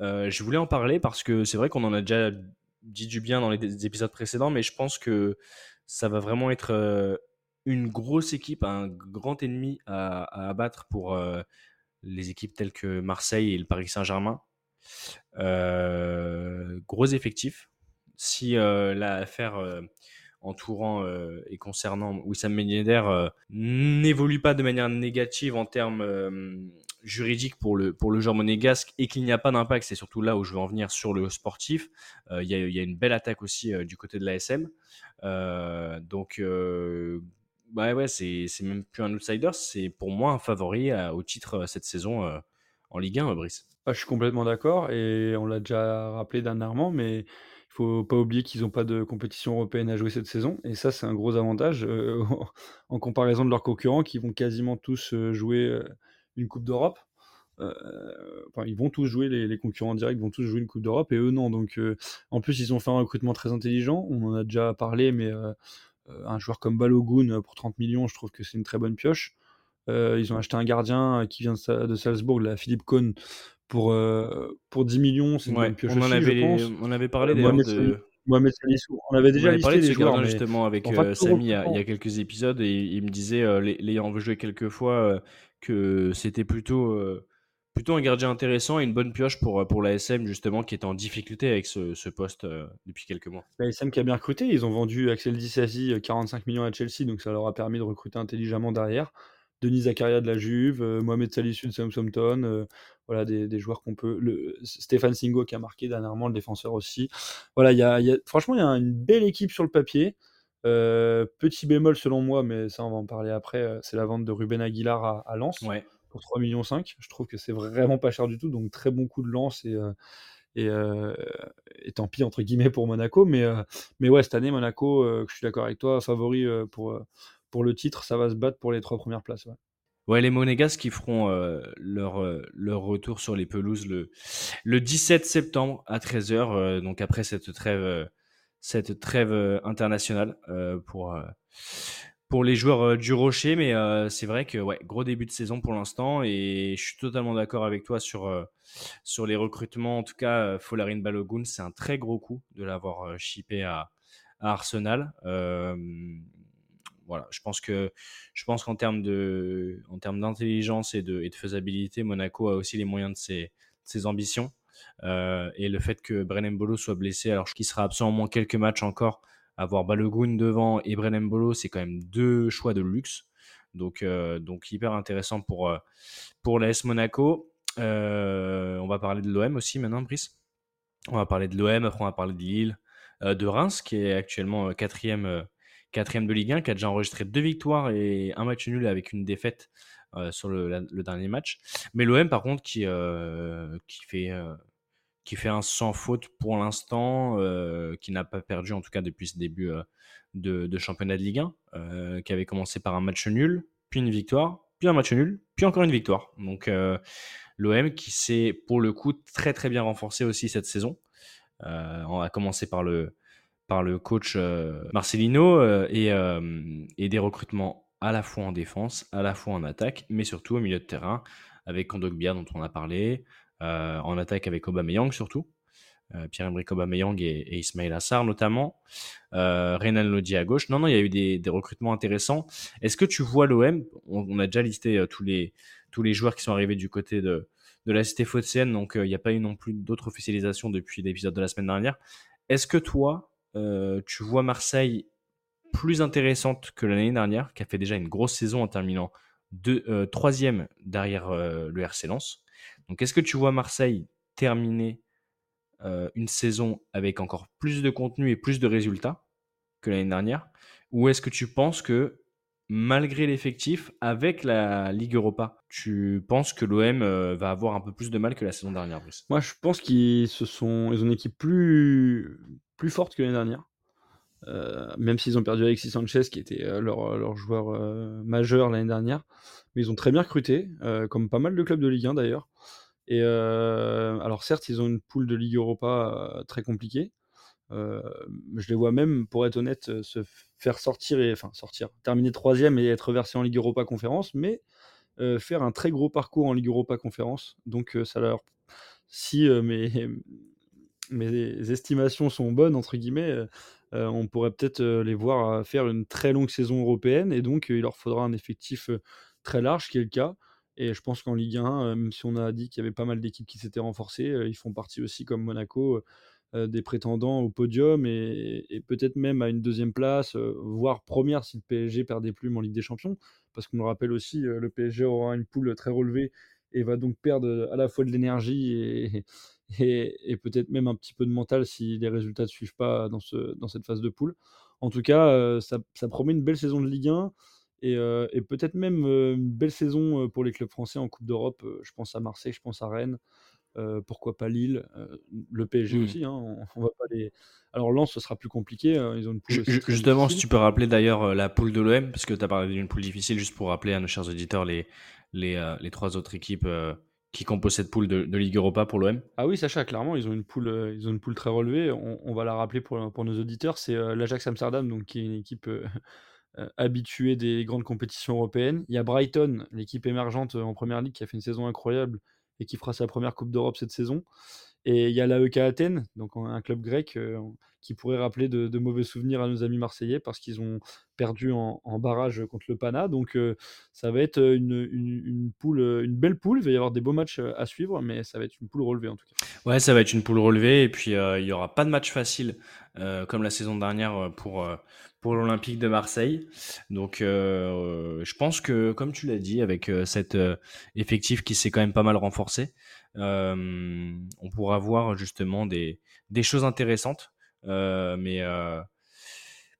je voulais en parler parce que c'est vrai qu'on en a déjà dit du bien dans les épisodes précédents, mais je pense que ça va vraiment être une grosse équipe, un grand ennemi à, abattre pour les équipes telles que Marseille et le Paris Saint-Germain. gros effectif. Si l'affaire entourant et concernant Wissam Ben n'évolue pas de manière négative en termes juridique pour le, pour le genre monégasque et qu'il n'y a pas d'impact, c'est surtout là où je veux en venir sur le sportif. Euh, il y, a une belle attaque aussi euh, du côté de l'ASM. Euh, donc, bah ouais, c'est même plus un outsider, c'est pour moi un favori au titre cette saison en Ligue 1, Brice. Ah, je suis complètement d'accord et on l'a déjà rappelé dernièrement, mais il faut pas oublier qu'ils n'ont pas de compétition européenne à jouer cette saison et ça c'est un gros avantage *laughs* en comparaison de leurs concurrents qui vont quasiment tous jouer une Coupe d'Europe. Euh, enfin, ils vont tous jouer, les, concurrents directs vont tous jouer une Coupe d'Europe et eux non. Donc, euh, en plus, ils ont fait un recrutement très intelligent. On en a déjà parlé, mais euh, un joueur comme Balogun pour 30 millions, je trouve que c'est une très bonne pioche. ils ont acheté un gardien qui vient de Salzbourg, la Philippe Cohn, pour, pour 10 millions. C'est une bonne pioche on aussi, en avait, je pense. On avait parlé de. Mohamed Salissou. On avait déjà on listé les joueurs, justement avec Samy il y, a, quelques épisodes et il me disait, l'ayant joué quelques fois, que c'était plutôt, euh, plutôt un gardien intéressant et une bonne pioche pour, pour l'ASM, justement, qui est en difficulté avec ce, poste euh, depuis quelques mois. L'ASM qui a bien recruté, ils ont vendu Axel Dissasi 45 euh, millions à Chelsea, donc ça leur a permis de recruter intelligemment derrière. Denis Zakaria de la Juve, Mohamed Salissou de Southampton, voilà des, joueurs qu'on peut. Stéphane Singo qui a marqué dernièrement, le défenseur aussi. Voilà, y a, franchement, il y a une belle équipe sur le papier. Euh, petit bémol selon moi, mais ça on va en parler après, euh, c'est la vente de Ruben Aguilar à, à Lens pour 3,5 millions. Je trouve que c'est vraiment pas cher du tout, donc très bon coup de lance et, euh, et, tant pis entre guillemets pour Monaco. Mais, mais ouais, cette année, Monaco, je suis d'accord avec toi, favori pour, pour le titre, ça va se battre pour les trois premières places. Ouais. Ouais, les Monégasques qui feront leur, leur retour sur les pelouses le, le 17 septembre à 13h, donc après cette trêve cette trêve euh, internationale euh, pour, euh, pour les joueurs du Rocher. Mais c'est vrai que ouais, gros début de saison pour l'instant et je suis totalement d'accord avec toi sur, sur les recrutements. En tout cas, Folarin Balogun, c'est un très gros coup de l'avoir shippé à, Arsenal. voilà, je pense que je pense qu'en termes de en termes d'intelligence et de, et de faisabilité, Monaco a aussi les moyens de ses, de ses ambitions. Euh, et le fait que Brennan Bolo soit blessé, alors qu'il sera absent au moins quelques matchs encore, avoir Balogun devant et Brennan Bolo, c'est quand même deux choix de luxe. Donc, euh, donc hyper intéressant pour, euh, pour l'AS Monaco. on va parler de l'OM aussi maintenant, Brice. On va parler de l'OM, après on va parler de Lille, de Reims, qui est actuellement quatrième, quatrième de Ligue 1, qui a déjà enregistré deux victoires et un match nul avec une défaite sur le, dernier match. Mais l'OM, par contre, qui, qui fait qui fait un sans faute pour l'instant, euh, qui n'a pas perdu en tout cas depuis ce début euh, de, championnat de Ligue 1, euh, qui avait commencé par un match nul, puis une victoire, puis un match nul, puis encore une victoire. Donc l'OM qui s'est pour le coup très très bien renforcé aussi cette saison. on a commencé par le, par le coach Marcelino et, et des recrutements à la fois en défense, à la fois en attaque, mais surtout au milieu de terrain avec Kondogbia dont on a parlé, en attaque avec Aubameyang surtout. Euh, Pierre-Emerick Aubameyang et, et Ismail Assar notamment, euh, Renan à gauche. Non, non, il y a eu des, recrutements intéressants. Est-ce que tu vois l'OM on, a déjà listé euh, tous, les, tous les joueurs qui sont arrivés du côté de, de la cité phocéenne, donc il n'y a pas eu non plus d'autres officialisations depuis l'épisode de la semaine dernière. Est-ce que toi, tu vois Marseille plus intéressante que l'année dernière, qui a fait déjà une grosse saison en terminant de, troisième derrière le RC Lens? Donc, est-ce que tu vois Marseille terminer euh, une saison avec encore plus de contenu et plus de résultats que l'année dernière? Ou est-ce que tu penses que malgré l'effectif, avec la Ligue Europa, tu penses que l'OM euh, va avoir un peu plus de mal que la saison dernière, Bruce Moi, je pense qu'ils se sont, ils ont une équipe plus, plus forte que l'année dernière. Euh, même s'ils ont perdu Alexis Sanchez, qui était leur, leur, joueur majeur l'année dernière. Mais ils ont très bien recruté, comme pas mal de clubs de Ligue 1 d'ailleurs. Et alors certes, ils ont une poule de Ligue Europa très compliquée. je les vois même, pour être honnête, se faire sortir et enfin sortir, terminer troisième et être versé en Ligue Europa Conférence, mais faire un très gros parcours en Ligue Europa Conférence. Donc ça leur, si mes *laughs* mes estimations sont bonnes, entre guillemets, on pourrait peut-être les voir faire une très longue saison européenne et donc il leur faudra un effectif très large, qui est le cas. Et je pense qu'en Ligue 1, même si on a dit qu'il y avait pas mal d'équipes qui s'étaient renforcées, ils font partie aussi, comme Monaco, des prétendants au podium et, peut-être même à une deuxième place, voire première si le PSG perd des plumes en Ligue des Champions. Parce qu'on le rappelle aussi, le PSG aura une poule très relevée et va donc perdre à la fois de l'énergie *laughs* et, peut-être même un petit peu de mental si les résultats ne suivent pas dans, ce, dans cette phase de poule. En tout cas, ça, promet une belle saison de Ligue 1 et, et peut-être même une belle saison pour les clubs français en Coupe d'Europe. Je pense à Marseille, je pense à Rennes. pourquoi pas Lille, le PSG mmh. aussi. Hein, on, va pas les... Alors Lens, ce sera plus compliqué. Hein, ils ont une poule Justement, si tu peux rappeler d'ailleurs la poule de l'OM, parce que tu as parlé d'une poule difficile, juste pour rappeler à nos chers auditeurs les, les, les trois autres équipes qui composent cette poule de, Ligue Europa pour l'OM Ah oui, Sacha, clairement, ils ont une poule, ils ont une poule très relevée. On, va la rappeler pour, pour nos auditeurs. C'est l'Ajax Amsterdam, donc, qui est une équipe euh, habituée des grandes compétitions européennes. Il y a Brighton, l'équipe émergente en première ligue, qui a fait une saison incroyable et qui fera sa première Coupe d'Europe cette saison. Et il y a l'AEK Athènes, donc un club grec qui pourrait rappeler de, mauvais souvenirs à nos amis marseillais parce qu'ils ont perdu en, barrage contre le Pana. Donc ça va être une, poule, une belle poule. Il va y avoir des beaux matchs à suivre, mais ça va être une poule relevée en tout cas. Ouais, ça va être une poule relevée. Et puis il n'y aura pas de match facile comme la saison dernière pour, pour l'Olympique de Marseille. Donc je pense que, comme tu l'as dit, avec cet effectif qui s'est quand même pas mal renforcé, on pourra voir justement des, choses intéressantes. Mais,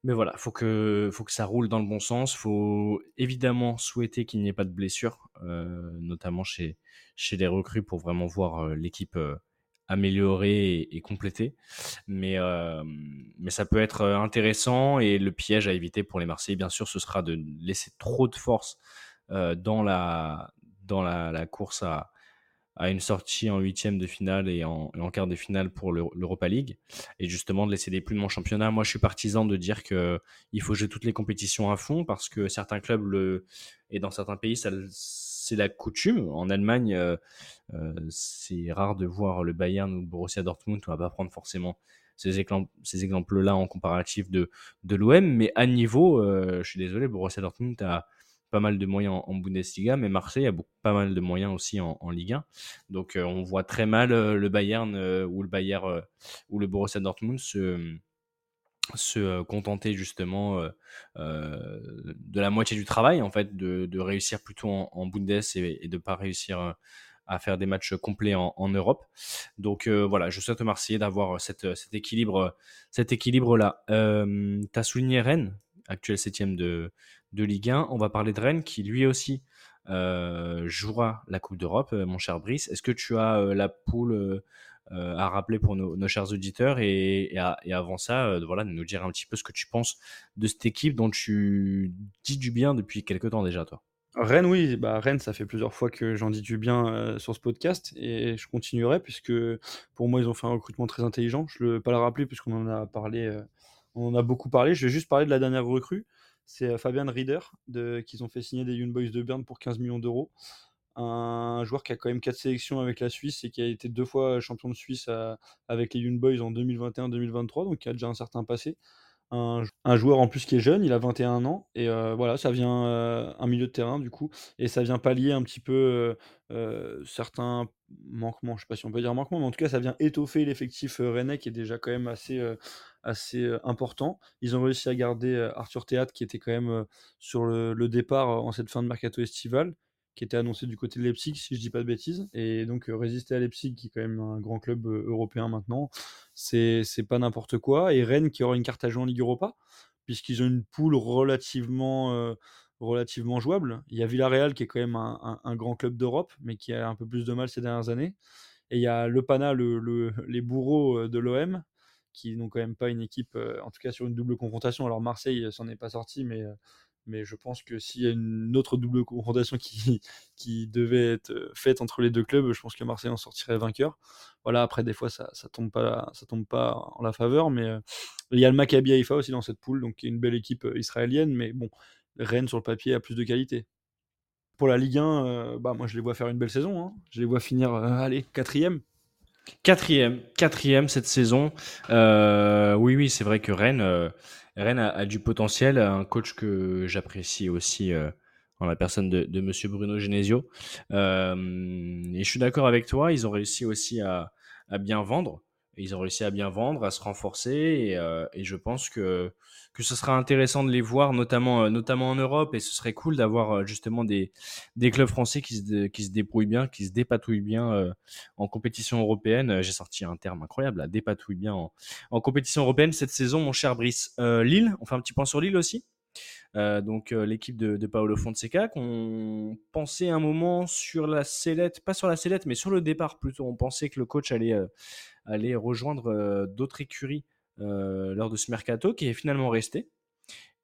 mais voilà, faut que, faut que ça roule dans le bon sens. faut évidemment souhaiter qu'il n'y ait pas de blessures, notamment chez, chez les recrues pour vraiment voir l'équipe améliorée et, complétée. Mais, mais ça peut être intéressant et le piège à éviter pour les Marseillais, bien sûr, ce sera de laisser trop de force dans, la, dans la course à, à une sortie en huitième de finale et en, quart de finale pour l'Europa League, et justement de laisser des plumes en championnat. Moi, je suis partisan de dire que il faut jouer toutes les compétitions à fond parce que certains clubs et dans certains pays, c'est la coutume. En Allemagne, euh, euh, c'est rare de voir le Bayern ou le Borussia Dortmund. On va pas prendre forcément ces, exemples, ces exemples-là en comparatif de, de l'OM, mais à niveau, euh, je suis désolé, Borussia Dortmund a pas mal de moyens en, Bundesliga, mais Marseille a beaucoup, pas mal de moyens aussi en, Ligue 1. Donc euh, on voit très mal euh, le Bayern euh, ou le Bayern ou le Borussia Dortmund se, se contenter justement de la moitié du travail, en fait, de, réussir plutôt en, Bundes et, de ne pas réussir à faire des matchs complets en, Europe. Donc voilà, je souhaite aux d'avoir cette, cet équilibre, cet équilibre là. tu as souligné Rennes, actuel septième de, de Ligue 1. On va parler de Rennes qui lui aussi euh, jouera la Coupe d'Europe, euh, mon cher Brice. Est-ce que tu as euh, la poule à rappeler pour nos, chers auditeurs et, avant ça, voilà, nous dire un petit peu ce que tu penses de cette équipe dont tu dis du bien depuis quelques temps déjà, toi? Rennes, oui, bah, Rennes, ça fait plusieurs fois que j'en dis du bien sur ce podcast et je continuerai puisque pour moi, ils ont fait un recrutement très intelligent. Je ne veux pas le rappeler puisqu'on en a parlé, on en a beaucoup parlé. Je vais juste parler de la dernière recrue c'est euh, Fabian Rieder qu'ils ont fait signer des Young Boys de Berne pour 15 millions d'euros. Un joueur qui a quand même quatre sélections avec la Suisse et qui a été deux fois champion de Suisse avec les Young Boys en 2021-2023, donc qui a déjà un certain passé. Un, joueur en plus qui est jeune, il a 21 ans, et euh, voilà, ça vient euh, un milieu de terrain du coup, et ça vient pallier un petit peu certains manquements, je sais pas si on peut dire manquements, mais en tout cas ça vient étoffer l'effectif rennais qui est déjà quand même assez assez important. Ils ont réussi à garder Arthur Théâtre qui était quand même sur le, départ en cette fin de mercato estival, qui était annoncé du côté de Leipzig, si je dis pas de bêtises. Et donc résister à Leipzig, qui est quand même un grand club européen maintenant, c'est pas n'importe quoi. Et Rennes qui aura une carte à jouer en Ligue Europa, puisqu'ils ont une poule relativement relativement jouable. Il y a Villarreal qui est quand même un, grand club d'Europe, mais qui a un peu plus de mal ces dernières années. Et il y a Le Pana, le, les bourreaux de l'OM, qui n'ont quand même pas une équipe, euh, en tout cas sur une double confrontation. Alors Marseille euh, s'en est pas sorti, mais, euh, mais je pense que s'il y a une autre double confrontation qui, *laughs* devait être faite entre les deux clubs, je pense que Marseille en sortirait vainqueur. Voilà, après des fois ça, ça tombe pas tombe pas en la faveur, mais il y a le Maccabi Haïfa aussi dans cette poule, donc une belle équipe israélienne, mais bon, Rennes sur le papier a plus de qualité. Pour la Ligue 1, bah moi je les vois faire une belle saison, hein. je les vois finir quatrième Quatrième, quatrième cette saison. Euh, oui, oui, c'est vrai que Rennes, euh, Rennes a, du potentiel, un coach que j'apprécie aussi euh, en la personne de, de Monsieur Bruno Genesio. Et je suis d'accord avec toi, ils ont réussi aussi à, à bien vendre. Ils ont réussi à bien vendre, à se renforcer, et, euh, et je pense que que ce sera intéressant de les voir, notamment euh, notamment en Europe, et ce serait cool d'avoir euh, justement des des clubs français qui se qui se débrouillent bien, qui se dépatouillent bien euh, en compétition européenne. J'ai sorti un terme incroyable, là, dépatouille bien en, en compétition européenne cette saison, mon cher Brice. Lille, on fait un petit point sur Lille aussi? Euh, donc euh, l'équipe de, Paolo Fonseca, qu'on pensait un moment sur la sellette, pas sur la sellette, mais sur le départ plutôt. On pensait que le coach allait, euh, rejoindre d'autres écuries lors de ce mercato, qui est finalement resté.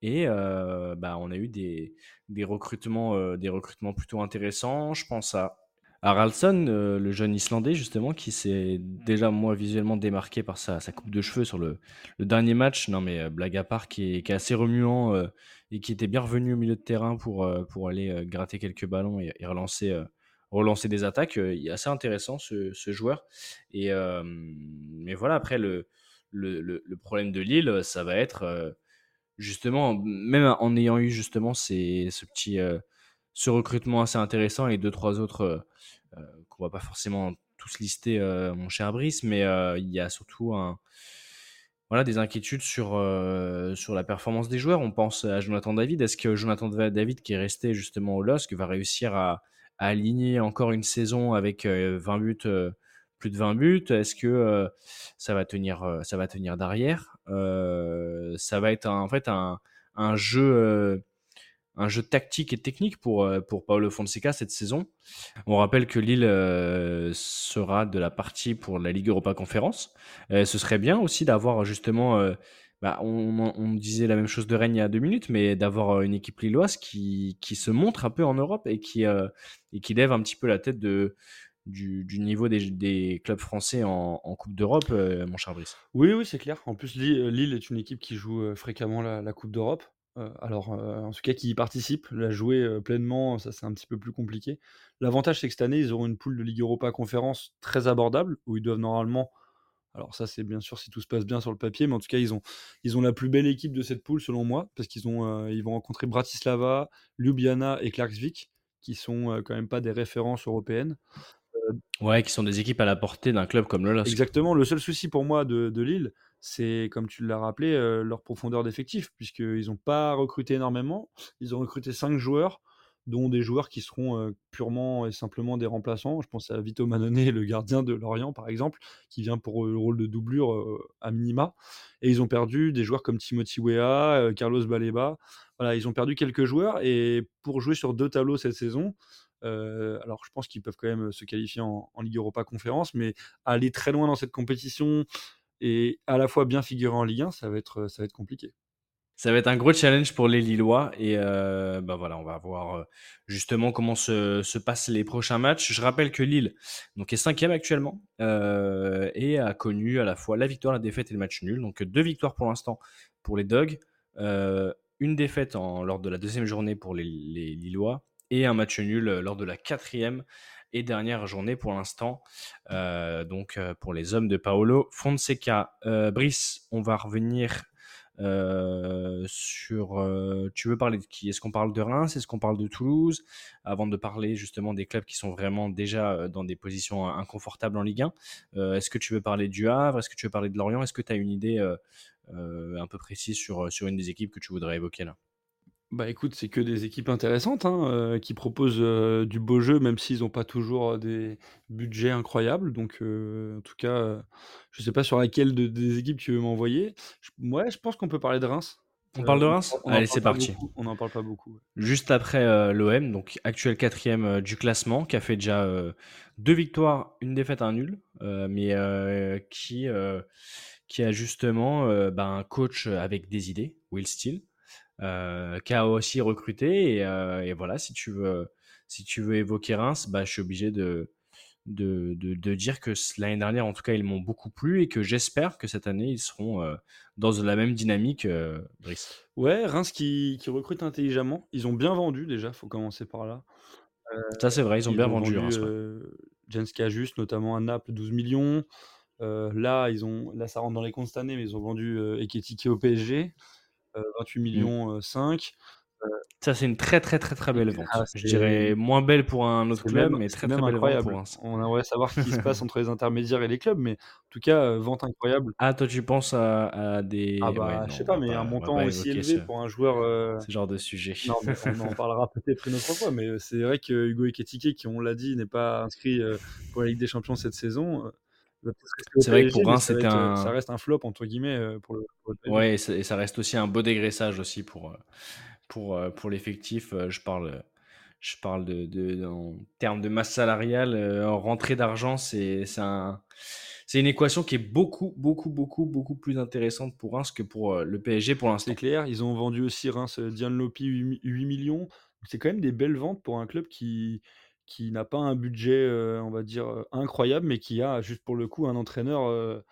Et bah, on a eu des, des recrutements, des recrutements plutôt intéressants. Je pense à Haraldsson, euh, le jeune Islandais, justement, qui s'est déjà, moi, visuellement démarqué par sa, coupe de cheveux sur le, dernier match. Non, mais euh, blague à part, qui est, assez remuant euh, et qui était bien revenu au milieu de terrain pour, aller gratter quelques ballons et, relancer, des attaques. Il est assez intéressant, ce, joueur. Et, mais voilà, après, le, problème de Lille, ça va être justement, même en ayant eu justement ce petit ce recrutement assez intéressant et deux trois autres qu'on va pas forcément tous lister, euh, mon cher Brice, mais euh, il y a surtout voilà, des inquiétudes sur, euh, sur la performance des joueurs. On pense à Jonathan David. Est-ce que Jonathan David, qui est resté justement au LOSC, va réussir à, aligner encore une saison avec euh, 20 buts, euh, plus de 20 buts? Est-ce que euh, ça va tenir, euh, ça va tenir derrière? Euh, Ça va être en fait un, un jeu. Un jeu tactique et technique pour, euh, pour Paulo Fonseca cette saison. On rappelle que Lille euh, sera de la partie pour la Ligue Europa Conférence. Euh, ce serait bien aussi d'avoir justement, bah, on, disait la même chose de Rennes il y a deux minutes, mais d'avoir une équipe lilloise qui, qui se montre un peu en Europe et qui, et qui lève un petit peu la tête du, niveau des, clubs français en, Coupe d'Europe, euh, mon cher Brice. Oui, oui, c'est clair. En plus, Lille, est une équipe qui joue fréquemment la Coupe d'Europe. Euh, alors, euh, en tout cas, qui y participe. La jouer euh, pleinement, ça c'est un petit peu plus compliqué. L'avantage, c'est que cette année, ils auront une poule de Ligue Europa Conférence très abordable, où ils doivent normalement. Alors, ça, c'est bien sûr si tout se passe bien sur le papier, mais en tout cas, ils ont, ils ont la plus belle équipe de cette poule, selon moi, parce qu'ils ont, ils vont rencontrer Bratislava, Ljubljana et Klaksvik, qui sont quand même pas des références européennes. Ouais, qui sont des équipes à la portée d'un club comme le. Exactement. Le seul souci pour moi de, de Lille, c'est, comme tu l'as rappelé, euh, leur profondeur d'effectif, puisqu'ils n'ont pas recruté énormément. Ils ont recruté cinq joueurs, dont des joueurs qui seront euh, purement et simplement des remplaçants. Je pense à Vito Manone, le gardien de Lorient, par exemple, qui vient pour euh, le rôle de doublure euh, à minima. Et ils ont perdu des joueurs comme Timothy Weah, euh, Carlos Baleba. Voilà, ils ont perdu quelques joueurs. Et pour jouer sur deux tableaux cette saison, euh, alors je pense qu'ils peuvent quand même se qualifier en, en Ligue Europa Conférence, mais aller très loin dans cette compétition et à la fois bien figurer en Ligue 1, ça va être, ça va être compliqué. Ça va être un gros challenge pour les Lillois et euh, bah voilà, on va voir euh, justement comment se, se passent les prochains matchs. Je rappelle que Lille donc est cinquième actuellement euh, et a connu à la fois la victoire, la défaite et le match nul. Donc deux victoires pour l'instant pour les Dogs, euh, une défaite lors de la deuxième journée pour les, les Lillois et un match nul lors de la quatrième et dernière journée pour l'instant. Euh, donc euh, pour les hommes de Paolo Fonseca. Euh, Brice, on va revenir sur. tu veux parler de qui? Est-ce qu'on parle de Reims? Est-ce qu'on parle de Toulouse? Avant de parler justement des clubs qui sont vraiment déjà dans des positions inconfortables en Ligue 1. Euh, Est-ce que tu veux parler du Havre? Est-ce que tu veux parler de Lorient? Est-ce que tu as une idée un peu précise sur une des équipes que tu voudrais évoquer là? Bah écoute, c'est que des équipes intéressantes hein, euh, qui proposent euh, du beau jeu, même s'ils n'ont pas toujours euh, des budgets incroyables. Donc, euh, en tout cas, euh, je sais pas sur laquelle de- des équipes tu veux m'envoyer. Je- ouais, je pense qu'on peut parler de Reims. On Euh, parle de en- Reims? on en Allez, parle c'est pas parti. beaucoup, On n'en parle pas beaucoup. Juste après l'OM, donc actuel quatrième euh, du classement, qui a fait déjà euh, deux victoires, une défaite, un nul, euh, mais euh, qui, euh, qui a justement euh, bah, un coach avec des idées, Will Steele, euh, qui a aussi recruté. Et, euh, et voilà, si tu veux, si tu veux évoquer Reims, bah, je suis obligé de, de, de, de dire que l'année dernière, en tout cas, ils m'ont beaucoup plu et que j'espère que cette année, ils seront euh, dans la même dynamique, euh, Brice. Ouais, Reims qui, qui recrute intelligemment. Ils ont bien vendu déjà, faut commencer par là. Ça, c'est vrai, ils ont Ils bien ont vendu. vendu Reims, Jens Cajus, notamment à Naples, 12 millions. Là, ils ont, là, ça rentre dans les comptes cette année, mais ils ont vendu Eketike au PSG, 28 millions euh, 5. Ça, c'est une très très très très belle vente. Ah, je dirais moins belle pour un autre club, même- mais très très belle incroyable. pour un. On aimerait savoir ce qui se passe *laughs* entre les intermédiaires et les clubs, mais en tout cas, euh, vente incroyable. Ah, toi, tu penses à, à des. Ah bah, ouais, non, je sais pas, mais pas- un montant aussi élevé ce, pour un joueur. euh, ce genre de sujet. Non, mais on en *laughs* parlera peut-être une autre fois, mais euh, c'est vrai que Hugo Ekitike, qui on l'a dit, n'est pas inscrit euh, pour la Ligue des Champions cette saison. Au C'est vrai que pour Reims, c'était un- Ça reste un flop, entre guillemets, euh, pour le, pour le PSG. Ouais, et ça, et ça reste aussi un beau dégraissage aussi pour, euh, pour, euh, pour l'effectif. Je parle, je parle de, de- en termes de masse salariale, en rentrée d'argent, c'est c'est un, c'est une équation qui est beaucoup, beaucoup, beaucoup, beaucoup plus intéressante pour Reims que pour le PSG pour l'instant. C'est clair, ils ont vendu aussi Reims Diane Lopi 8, 8 millions. C'est quand même des belles ventes pour un club qui, qui n'a pas un budget, euh, on va dire, euh, incroyable, mais qui a, juste pour le coup, un entraîneur euh,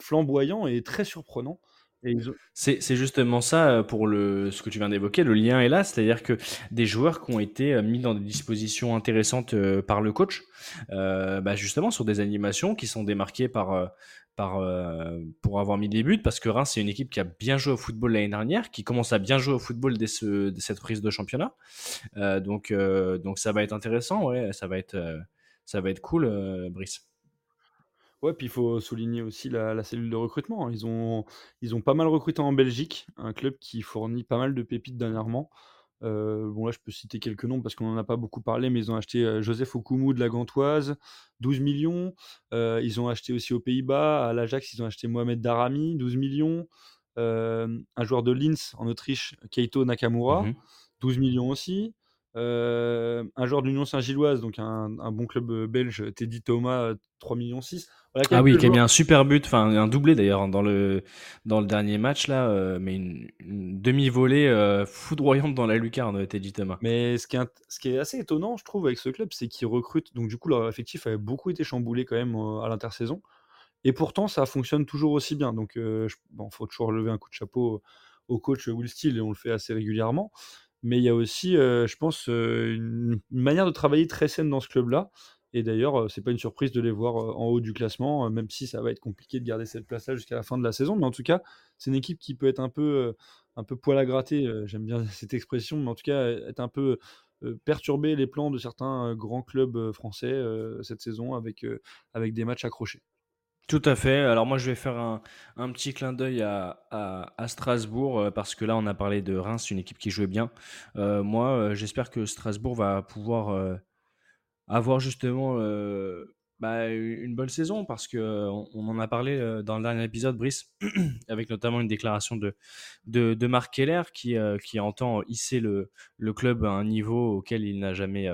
flamboyant et très surprenant. C'est justement ça euh, pour le, ce que tu viens d'évoquer, le lien est là, c'est-à-dire que des joueurs qui ont été euh, mis dans des dispositions intéressantes euh, par le coach, bah justement sur des animations qui sont démarquées par, par, pour avoir mis des buts, parce que Reims c'est une équipe qui a bien joué au football l'année dernière, qui commence à bien jouer au football dès, ce, dès cette prise de championnat, donc, donc ça va être intéressant, ouais, ça va être, ça va être cool, Brice. Ouais, puis il faut souligner aussi la, la cellule de recrutement. Ils ont, ils ont pas mal recruté en Belgique, un club qui fournit pas mal de pépites dernièrement. Euh, bon, là, je peux citer quelques noms parce qu'on n'en a pas beaucoup parlé, mais ils ont acheté euh, Joseph Okumu de la Gantoise, 12 millions. Euh, ils ont acheté aussi aux Pays-Bas, à l'Ajax, ils ont acheté Mohamed Darami, 12 millions. Un joueur de Linz en Autriche, Keito Nakamura, Mhm. 12 millions aussi. Euh, un joueur de l'Union Saint-Gilloise, donc un, un bon club euh, belge, Teddy Thomas, euh, 3 millions 6. Voilà Ah oui, qui a mis un super but, enfin un doublé d'ailleurs hein, dans le, dans le dernier match là, euh, mais une, une demi-volée euh, foudroyante dans la lucarne, Teddy Thomas. Mais ce qui, est, int- ce qui est assez étonnant, je trouve, avec ce club, c'est qu'ils recrutent. Donc, du coup, leur effectif avait beaucoup été chamboulé quand même euh, à l'intersaison. Et pourtant, ça fonctionne toujours aussi bien. Donc, il bon, faut toujours lever un coup de chapeau au coach Will Steele et on le fait assez régulièrement. Mais il y a aussi, je pense, une, manière de travailler très saine dans ce club-là. Et d'ailleurs, c'est pas une surprise de les voir en haut du classement, même si ça va être compliqué de garder cette place-là jusqu'à la fin de la saison. Mais en tout cas, c'est une équipe qui peut être un peu, un poil à gratter. J'aime bien *laughs* cette expression, mais en tout cas, être un peu perturber les plans de certains grands clubs français cette saison avec des matchs accrochés. Tout à fait. Alors moi, je vais faire un, petit clin d'œil à, Strasbourg euh, parce que là, on a parlé de Reims, une équipe qui jouait bien. Euh, moi, euh, j'espère que Strasbourg va pouvoir avoir justement bah, une bonne saison parce que euh, on, on en a parlé dans le dernier épisode, Brice, *clears throat* avec notamment une déclaration de, de, Marc Keller qui, entend hisser le, club à un niveau auquel il n'a jamais,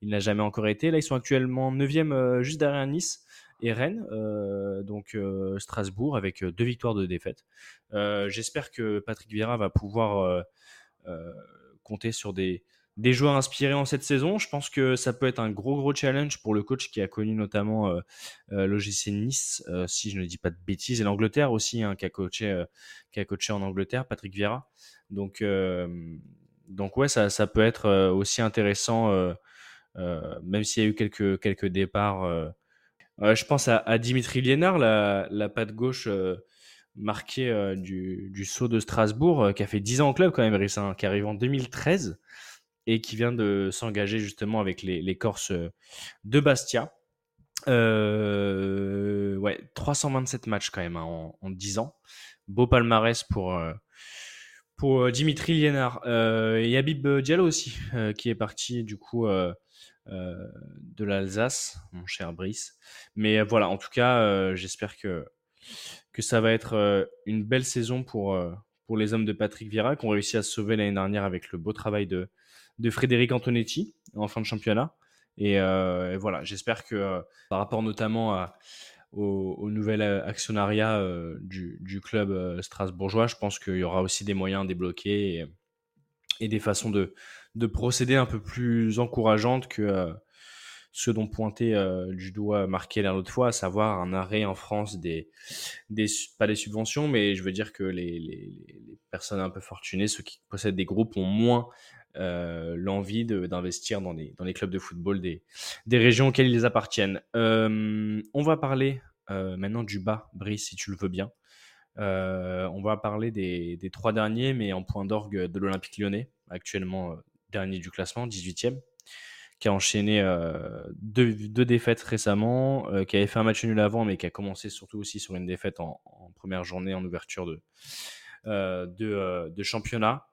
il n'a jamais encore été. Là, ils sont actuellement 9e juste derrière Nice et Rennes, euh, donc euh, Strasbourg avec euh, deux victoires de défaite. Euh, J'espère que Patrick Vieira va pouvoir compter sur des, des joueurs inspirés en cette saison. Je pense que ça peut être un gros gros challenge pour le coach qui a connu notamment l'OGC Nice, si je ne dis pas de bêtises, et l'Angleterre aussi, hein, qui, a coaché, qui a coaché en Angleterre, Patrick Vieira. Donc, donc ouais, ça, ça peut être aussi intéressant, même s'il y a eu quelques, quelques départs. Je pense à, Dimitri Liénard, la, patte gauche euh, marquée euh, du, du saut de Strasbourg, euh, qui a fait 10 ans au club quand même, Brice, hein, qui arrive en 2013 et qui vient de s'engager justement avec les, Corses de Bastia. Ouais, 327 matchs quand même hein, en, en 10 ans. Beau palmarès pour, pour Dimitri Liénard. Et Habib Diallo aussi, qui est parti du coup de l'Alsace, mon cher Brice. Mais euh, voilà, en tout cas, euh, j'espère que, que ça va être euh, une belle saison pour, euh, pour les hommes de Patrick Vieira, qui ont réussi à se sauver l'année dernière avec le beau travail de, de Frédéric Antonetti en fin de championnat. Et, euh, voilà, j'espère que euh, par rapport notamment à, au, nouvel euh, actionnariat euh, du, du club euh, strasbourgeois, je pense qu'il y aura aussi des moyens débloqués et, et des façons de, de procéder un peu plus encourageantes que euh, ce dont pointait euh, du doigt marqué l'autre fois, à savoir un arrêt en France des, des pas des subventions, mais je veux dire que les, les, les personnes un peu fortunées, ceux qui possèdent des groupes, ont moins l'envie d'investir dans, dans les clubs de football des, des régions auxquelles ils appartiennent. on va parler maintenant du bas, Brice, si tu le veux bien. on va parler des, des, trois derniers, mais en point d'orgue de l'Olympique lyonnais, actuellement dernier du classement, 18e qui a enchaîné euh, deux, défaites récemment, euh, qui avait fait un match nul avant, mais qui a commencé surtout aussi sur une défaite en, première journée en ouverture de, euh, de, championnat.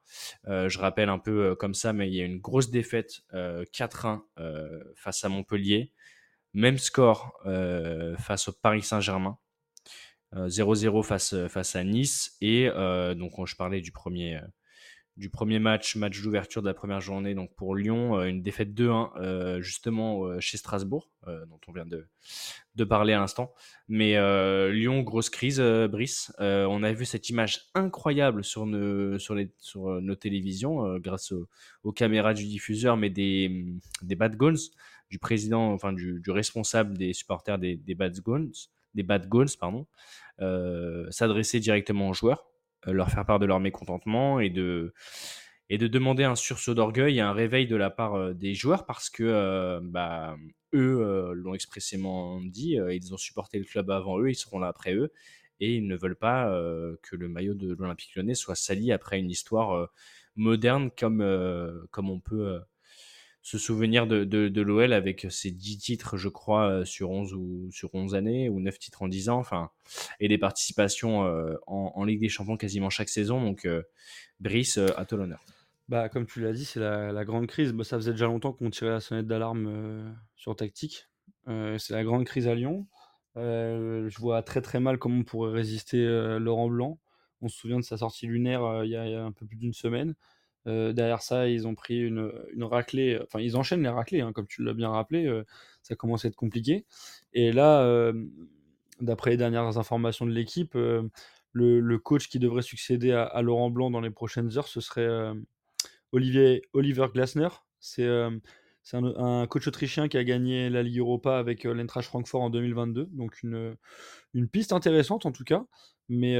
je rappelle un peu comme ça, mais il y a une grosse défaite 4-1 face à Montpellier. Même score face au Paris Saint-Germain. 0-0 face, face à Nice. Et donc, je parlais du premier, du premier match, match d'ouverture de la première journée donc pour Lyon, euh, une défaite 2-1 euh, justement euh, chez Strasbourg, dont on vient de, parler à l'instant. Mais Lyon, grosse crise, Brice. on a vu cette image incroyable sur nos, télévisions grâce aux caméras du diffuseur, mais des, Bad Guns, du président, enfin du, responsable des supporters des, Bad Guns, des s'adresser directement aux joueurs leur faire part de leur mécontentement et de, et de demander un sursaut d'orgueil et un réveil de la part euh, des joueurs parce que euh, bah, eux l'ont expressément dit, ils ont supporté le club avant eux, ils seront là après eux et ils ne veulent pas que le maillot de l'Olympique lyonnais soit sali après une histoire moderne comme, comme on peut se souvenir de, l'OL avec ses 10 titres, je crois, euh, sur 11 ou sur 11 années, ou 9 titres en 10 ans, enfin, et des participations euh, en, Ligue des Champions quasiment chaque saison. Donc, euh, Brice, à toi l'honneur. Bah, comme tu l'as dit, c'est la, grande crise. Bah, ça faisait déjà longtemps qu'on tirait la sonnette d'alarme sur tactique. c'est la grande crise à Lyon. je vois très très mal comment on pourrait résister Laurent Blanc. On se souvient de sa sortie lunaire il y, a un peu plus d'une semaine. Euh, derrière ça, ils ont pris une, raclée. Enfin, ils enchaînent les raclées, hein, comme tu l'as bien rappelé. Euh, ça commence à être compliqué. Et là, euh, d'après les dernières informations de l'équipe, le, le, coach qui devrait succéder à, Laurent Blanc dans les prochaines heures, ce serait Olivier, Oliver Glasner. C'est un, un, coach autrichien qui a gagné la Ligue Europa avec l'Eintracht Francfort en 2022. Donc une, une piste intéressante en tout cas. Mais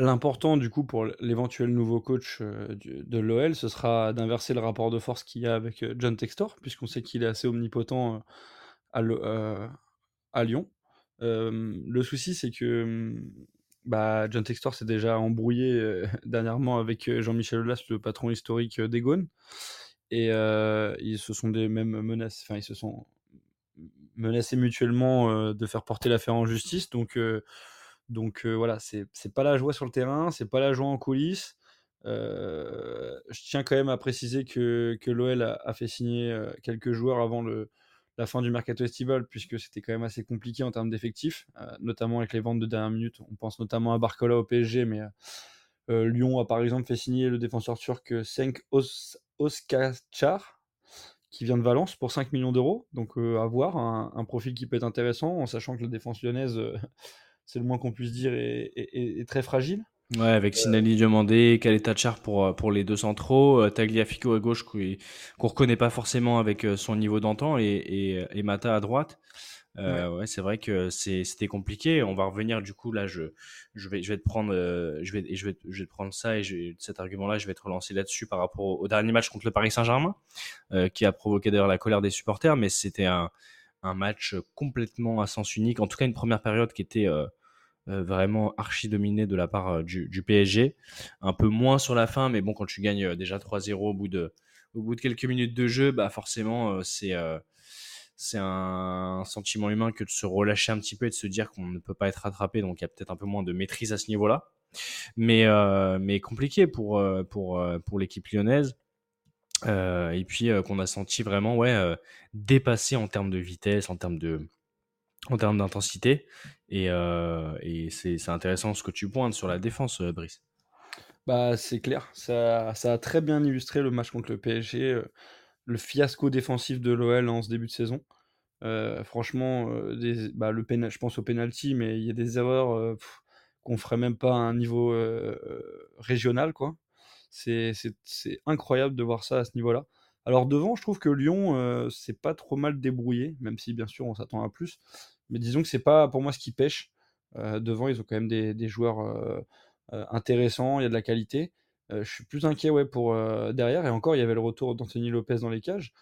L'important, du coup, pour l'éventuel nouveau coach euh, de l'OL, ce sera d'inverser le rapport de force qu'il y a avec euh, John Textor, puisqu'on sait qu'il est assez omnipotent euh, à, Lyon. le souci, c'est que hum, bah, John Textor s'est déjà embrouillé *laughs* dernièrement avec Jean-Michel Aulas, le patron historique d'Egon. Et ils se sont des mêmes menaces, enfin, ils se sont menacés mutuellement de faire porter l'affaire en justice. Donc, donc voilà, c'est pas la joie sur le terrain, c'est pas la joie en coulisses. je tiens quand même à préciser que, que l'OL a, fait signer quelques joueurs avant le, la fin du mercato estival, puisque c'était quand même assez compliqué en termes d'effectifs, notamment avec les ventes de dernière minute. On pense notamment à Barcola au PSG, mais Lyon a par exemple fait signer le défenseur turc Senk Os qui vient de Valence pour 5 millions d'euros. Donc à voir, un, un, profil qui peut être intéressant, en sachant que la défense lyonnaise c'est le moins qu'on puisse dire, est, très fragile. Ouais, avec euh, Sinali Diomandé, Kaleta Char pour, euh, pour les deux centraux, euh, Tagliafico à gauche qu'on ne reconnaît pas forcément avec son niveau d'antan et, et, Mata à droite. ouais, c'est vrai que c'était compliqué. On va revenir du coup là. Je, je vais je vais te prendre je vais je vais je vais te prendre ça et cet argument-là, je vais te relancer là-dessus par rapport au, dernier match contre le Paris Saint-Germain, qui a provoqué d'ailleurs la colère des supporters, mais c'était un un match complètement à sens unique. En tout cas, une première période qui était vraiment archi dominé de la part euh, du, PSG. Un peu moins sur la fin, mais bon, quand tu gagnes euh, déjà 3-0 au bout de quelques minutes de jeu, bah forcément, c'est c'est un sentiment humain que de se relâcher un petit peu et de se dire qu'on ne peut pas être rattrapé. Donc il y a peut-être un peu moins de maîtrise à ce niveau-là. Mais, mais compliqué pour, pour, pour l'équipe lyonnaise. et puis qu'on a senti vraiment ouais, dépasser en termes de vitesse, en termes de, en termes d'intensité. Et, euh, c'est intéressant ce que tu pointes sur la défense, euh, Brice. Bah, c'est clair, ça, a très bien illustré le match contre le PSG, euh, le fiasco défensif de l'OL en ce début de saison. franchement, bah, le je pense au penalty, mais il y a des erreurs qu'on ferait même pas à un niveau régional. quoi. C'est incroyable de voir ça à ce niveau-là. Alors devant, je trouve que Lyon, c'est pas trop mal débrouillé, même si bien sûr on s'attend à plus. Mais disons que c'est pas pour moi ce qui pêche. devant, ils ont quand même des, joueurs intéressants, il y a de la qualité. je suis plus inquiet ouais, pour derrière. Et encore, il y avait le retour d'Anthony Lopez dans les cages.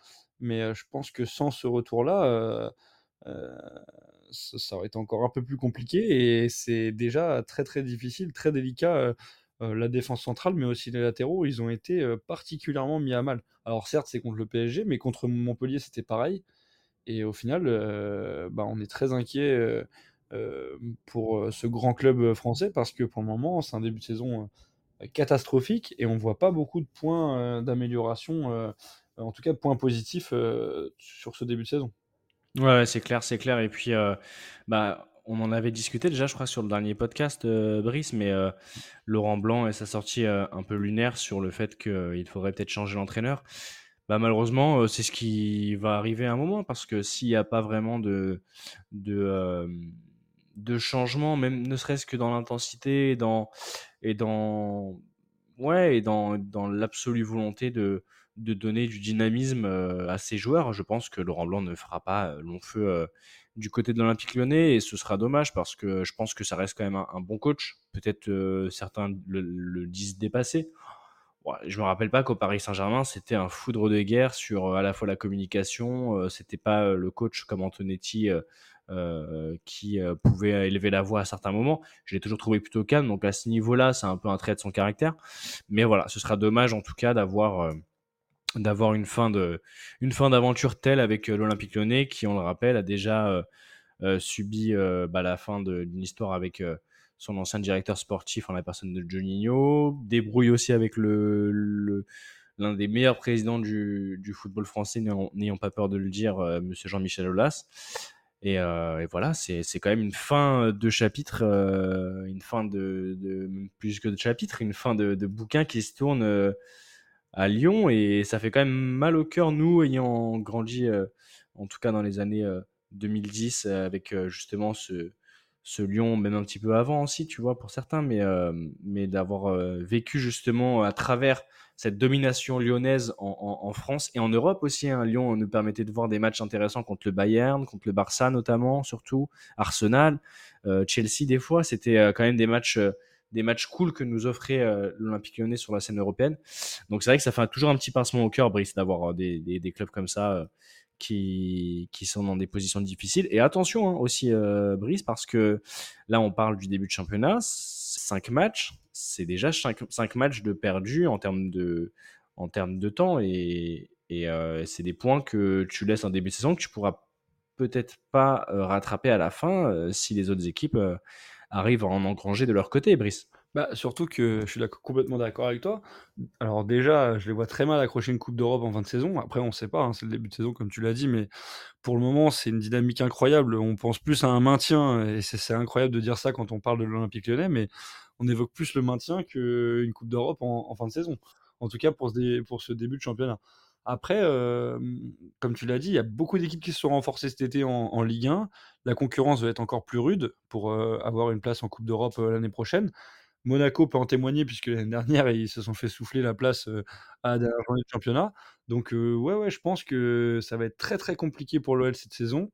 Mais je pense que sans ce retour-là, ça, aurait été encore un peu plus compliqué. Et c'est déjà très très difficile, très délicat. la défense centrale, mais aussi les latéraux, ils ont été particulièrement mis à mal. Alors certes, c'est contre le PSG, mais contre Montpellier, c'était pareil. Et au final, bah, on est très inquiet pour ce grand club français parce que pour le moment, c'est un début de saison catastrophique et on voit pas beaucoup de points d'amélioration, en tout cas de points positifs sur ce début de saison. Ouais, c'est clair, c'est clair. Et puis, bah, on en avait discuté déjà, je crois, sur le dernier podcast, Brice, mais Laurent Blanc et sa sortie un peu lunaire sur le fait qu'il faudrait peut-être changer l'entraîneur. Bah, malheureusement, c'est ce qui va arriver à un moment parce que s'il n'y a pas vraiment de, de, de changement, même ne serait-ce que dans l'intensité et dans, et dans, ouais, et dans, dans l'absolue volonté de, de donner du dynamisme à ses joueurs, je pense que Laurent Blanc ne fera pas long feu du côté de l'Olympique lyonnais et ce sera dommage parce que je pense que ça reste quand même un, bon coach. Peut-être certains le, le, disent dépassé je me rappelle pas qu'au Paris Saint-Germain, c'était un foudre de guerre sur euh, à la fois la communication, euh, c'était pas euh, le coach comme Antonetti qui pouvait élever la voix à certains moments. Je l'ai toujours trouvé plutôt calme, donc à ce niveau-là, c'est un peu un trait de son caractère. Mais voilà, ce sera dommage en tout cas d'avoir d'avoir une fin de une fin d'aventure telle avec l'Olympique Lyonnais qui, on le rappelle, a déjà subi bah, la fin d'une histoire avec son ancien directeur sportif en la personne de Juninho, débrouille aussi avec le, l'un des meilleurs présidents du, football français, n'ayant pas peur de le dire. Euh, Monsieur Jean-Michel Aulas. Euh, et, voilà, c'est, quand même une fin de chapitre, euh, une fin de, plus que de chapitre, une fin de, bouquin qui se tourne à Lyon et ça fait quand même mal au cœur, nous ayant grandi, en tout cas dans les années 2010, avec justement ce, ce Lyon, même un petit peu avant aussi, tu vois, pour certains, mais, euh, mais d'avoir euh, vécu justement à travers cette domination lyonnaise en, France et en Europe aussi. hein. Lyon nous permettait de voir des matchs intéressants contre le Bayern, contre le Barça notamment, surtout, Arsenal, euh, Chelsea des fois. C'était quand même des matchs, des matchs cool que nous offrait l'Olympique lyonnais sur la scène européenne. Donc c'est vrai que ça fait toujours un petit pincement au cœur, Brice, d'avoir des, des, des, clubs comme ça qui, qui sont dans des positions difficiles. Et attention hein, aussi, euh, Brice, parce que là, on parle du début de championnat. 5 matchs, c'est déjà 5, matchs de perdus en termes de, en termes de temps. Et, et euh, c'est des points que tu laisses en début de saison que tu pourras peut-être pas euh, rattraper à la fin si les autres équipes arrivent à en engranger de leur côté, Brice. Bah, surtout que je suis complètement d'accord avec toi. Alors déjà, je les vois très mal accrocher une coupe d'Europe en fin de saison. Après, on ne sait pas, hein, c'est le début de saison comme tu l'as dit, mais pour le moment, c'est une dynamique incroyable. On pense plus à un maintien, et c'est incroyable de dire ça quand on parle de l'Olympique lyonnais, mais on évoque plus le maintien qu'une coupe d'Europe en, fin de saison. En tout cas, pour ce, pour ce début de championnat. Après, comme tu l'as dit, il y a beaucoup d'équipes qui se sont renforcées cet été en, Ligue 1. La concurrence va être encore plus rude pour avoir une place en Coupe d'Europe l'année prochaine. Monaco peut en témoigner puisque l'année dernière, ils se sont fait souffler la place à la dernière journée de championnat. Donc, ouais, ouais, je pense que ça va être très très compliqué pour l'OL cette saison.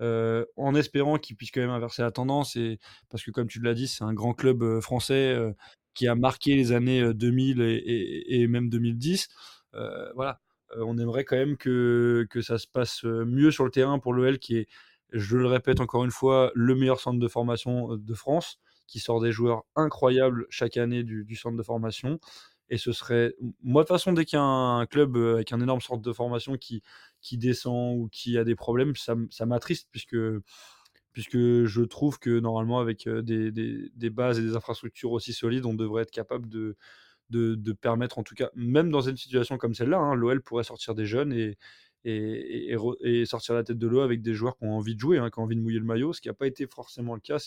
en espérant qu'il puisse quand même inverser la tendance, et, parce que comme tu l'as dit, c'est un grand club français qui a marqué les années 2000 et, même 2010. voilà, on aimerait quand même que, que ça se passe mieux sur le terrain pour l'OL qui est, je le répète encore une fois, le meilleur centre de formation de France qui sort des joueurs incroyables chaque année du, centre de formation. Et ce serait, moi de toute façon, dès qu'il y a un club euh, avec un énorme centre de formation qui, qui descend ou qui a des problèmes, ça, m'attriste puisque, puisque je trouve que normalement, avec euh, des, des, bases et des infrastructures aussi solides, on devrait être capable de, de, permettre, en tout cas, même dans une situation comme celle-là, hein, l'OL pourrait sortir des jeunes et, et, sortir la tête de l'eau avec des joueurs qui ont envie de jouer, hein, qui ont envie de mouiller le maillot, ce qui n'a pas été forcément le cas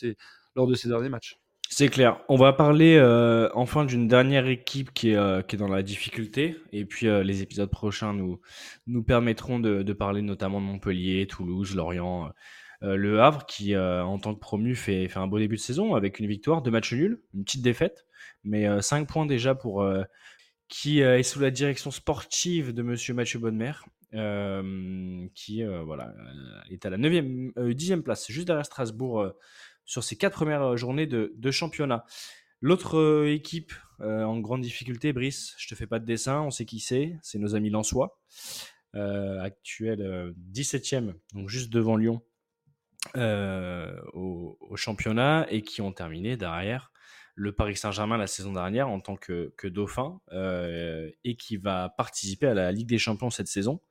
de ces derniers matchs. C'est clair. On va parler euh, enfin d'une dernière équipe qui est, euh, qui est dans la difficulté. Et puis euh, les épisodes prochains nous, permettront de, parler notamment de Montpellier, Toulouse, Lorient, Le Havre, qui en tant que promu fait, un beau début de saison avec une victoire, deux matchs nuls, une petite défaite, mais cinq points déjà pour qui est sous la direction sportive de Monsieur Mathieu Bonnemer qui voilà, est à la 9e, 10e place, juste derrière Strasbourg sur ses quatre premières journées de, championnat. L'autre équipe en grande difficulté, Brice. Je te fais pas de dessin, on sait qui c'est. C'est nos amis Lensois, actuel 17e, donc juste devant Lyon au, championnat et qui ont terminé derrière le Paris Saint-Germain la saison dernière en tant que, dauphin euh, et qui va participer à la Ligue des Champions cette saison.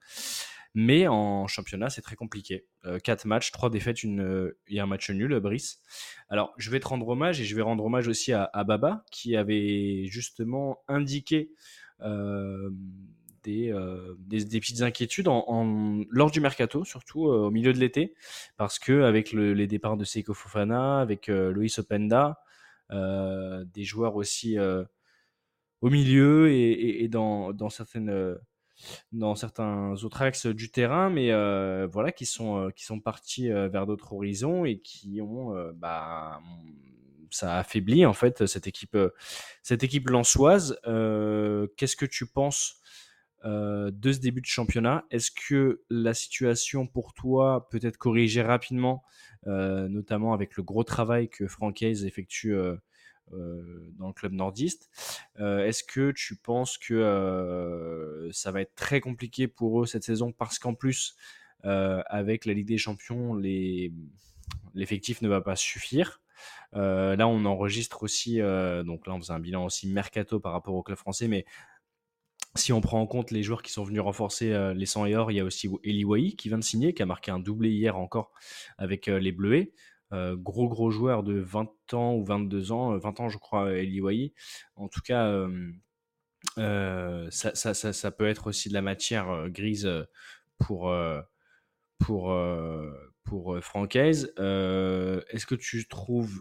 Mais en championnat, c'est très compliqué. Euh, quatre matchs, trois défaites une, et un match nul, Brice. Alors, je vais te rendre hommage et je vais rendre hommage aussi à, Baba qui avait justement indiqué euh, des, des, petites inquiétudes lors du mercato, surtout au milieu de l'été, parce que avec les départs de Seiko Fofana, avec Loïs Openda, euh, des joueurs aussi euh, au milieu et, dans, dans, certaines euh, dans certains autres axes du terrain, mais voilà, qui sont, qui sont partis vers d'autres horizons et qui ont, bah, ça a affaibli en fait cette équipe, cette équipe lançoise. Qu'est-ce que tu penses de ce début de championnat? Est-ce que la situation pour toi peut être corrigée rapidement euh, notamment avec le gros travail que Franck Hayes effectue euh, euh, dans le club nordiste. Est-ce que tu penses que ça va être très compliqué pour eux cette saison parce qu'en plus, avec la Ligue des Champions, l'effectif ne va pas suffire. là, on enregistre aussi, donc là, on faisait un bilan aussi mercato par rapport au club français, mais si on prend en compte les joueurs qui sont venus renforcer euh, les 100 et or, il y a aussi Eli Wai qui vient de signer, qui a marqué un doublé hier encore avec euh, les Bleuets. Euh, gros gros joueur de 20 ans ou 22 ans, 20 ans je crois, Eli Wai. En tout cas, ça, ça, ça, ça, peut être aussi de la matière grise pour, pour, pour Francaise. Est-ce que tu trouves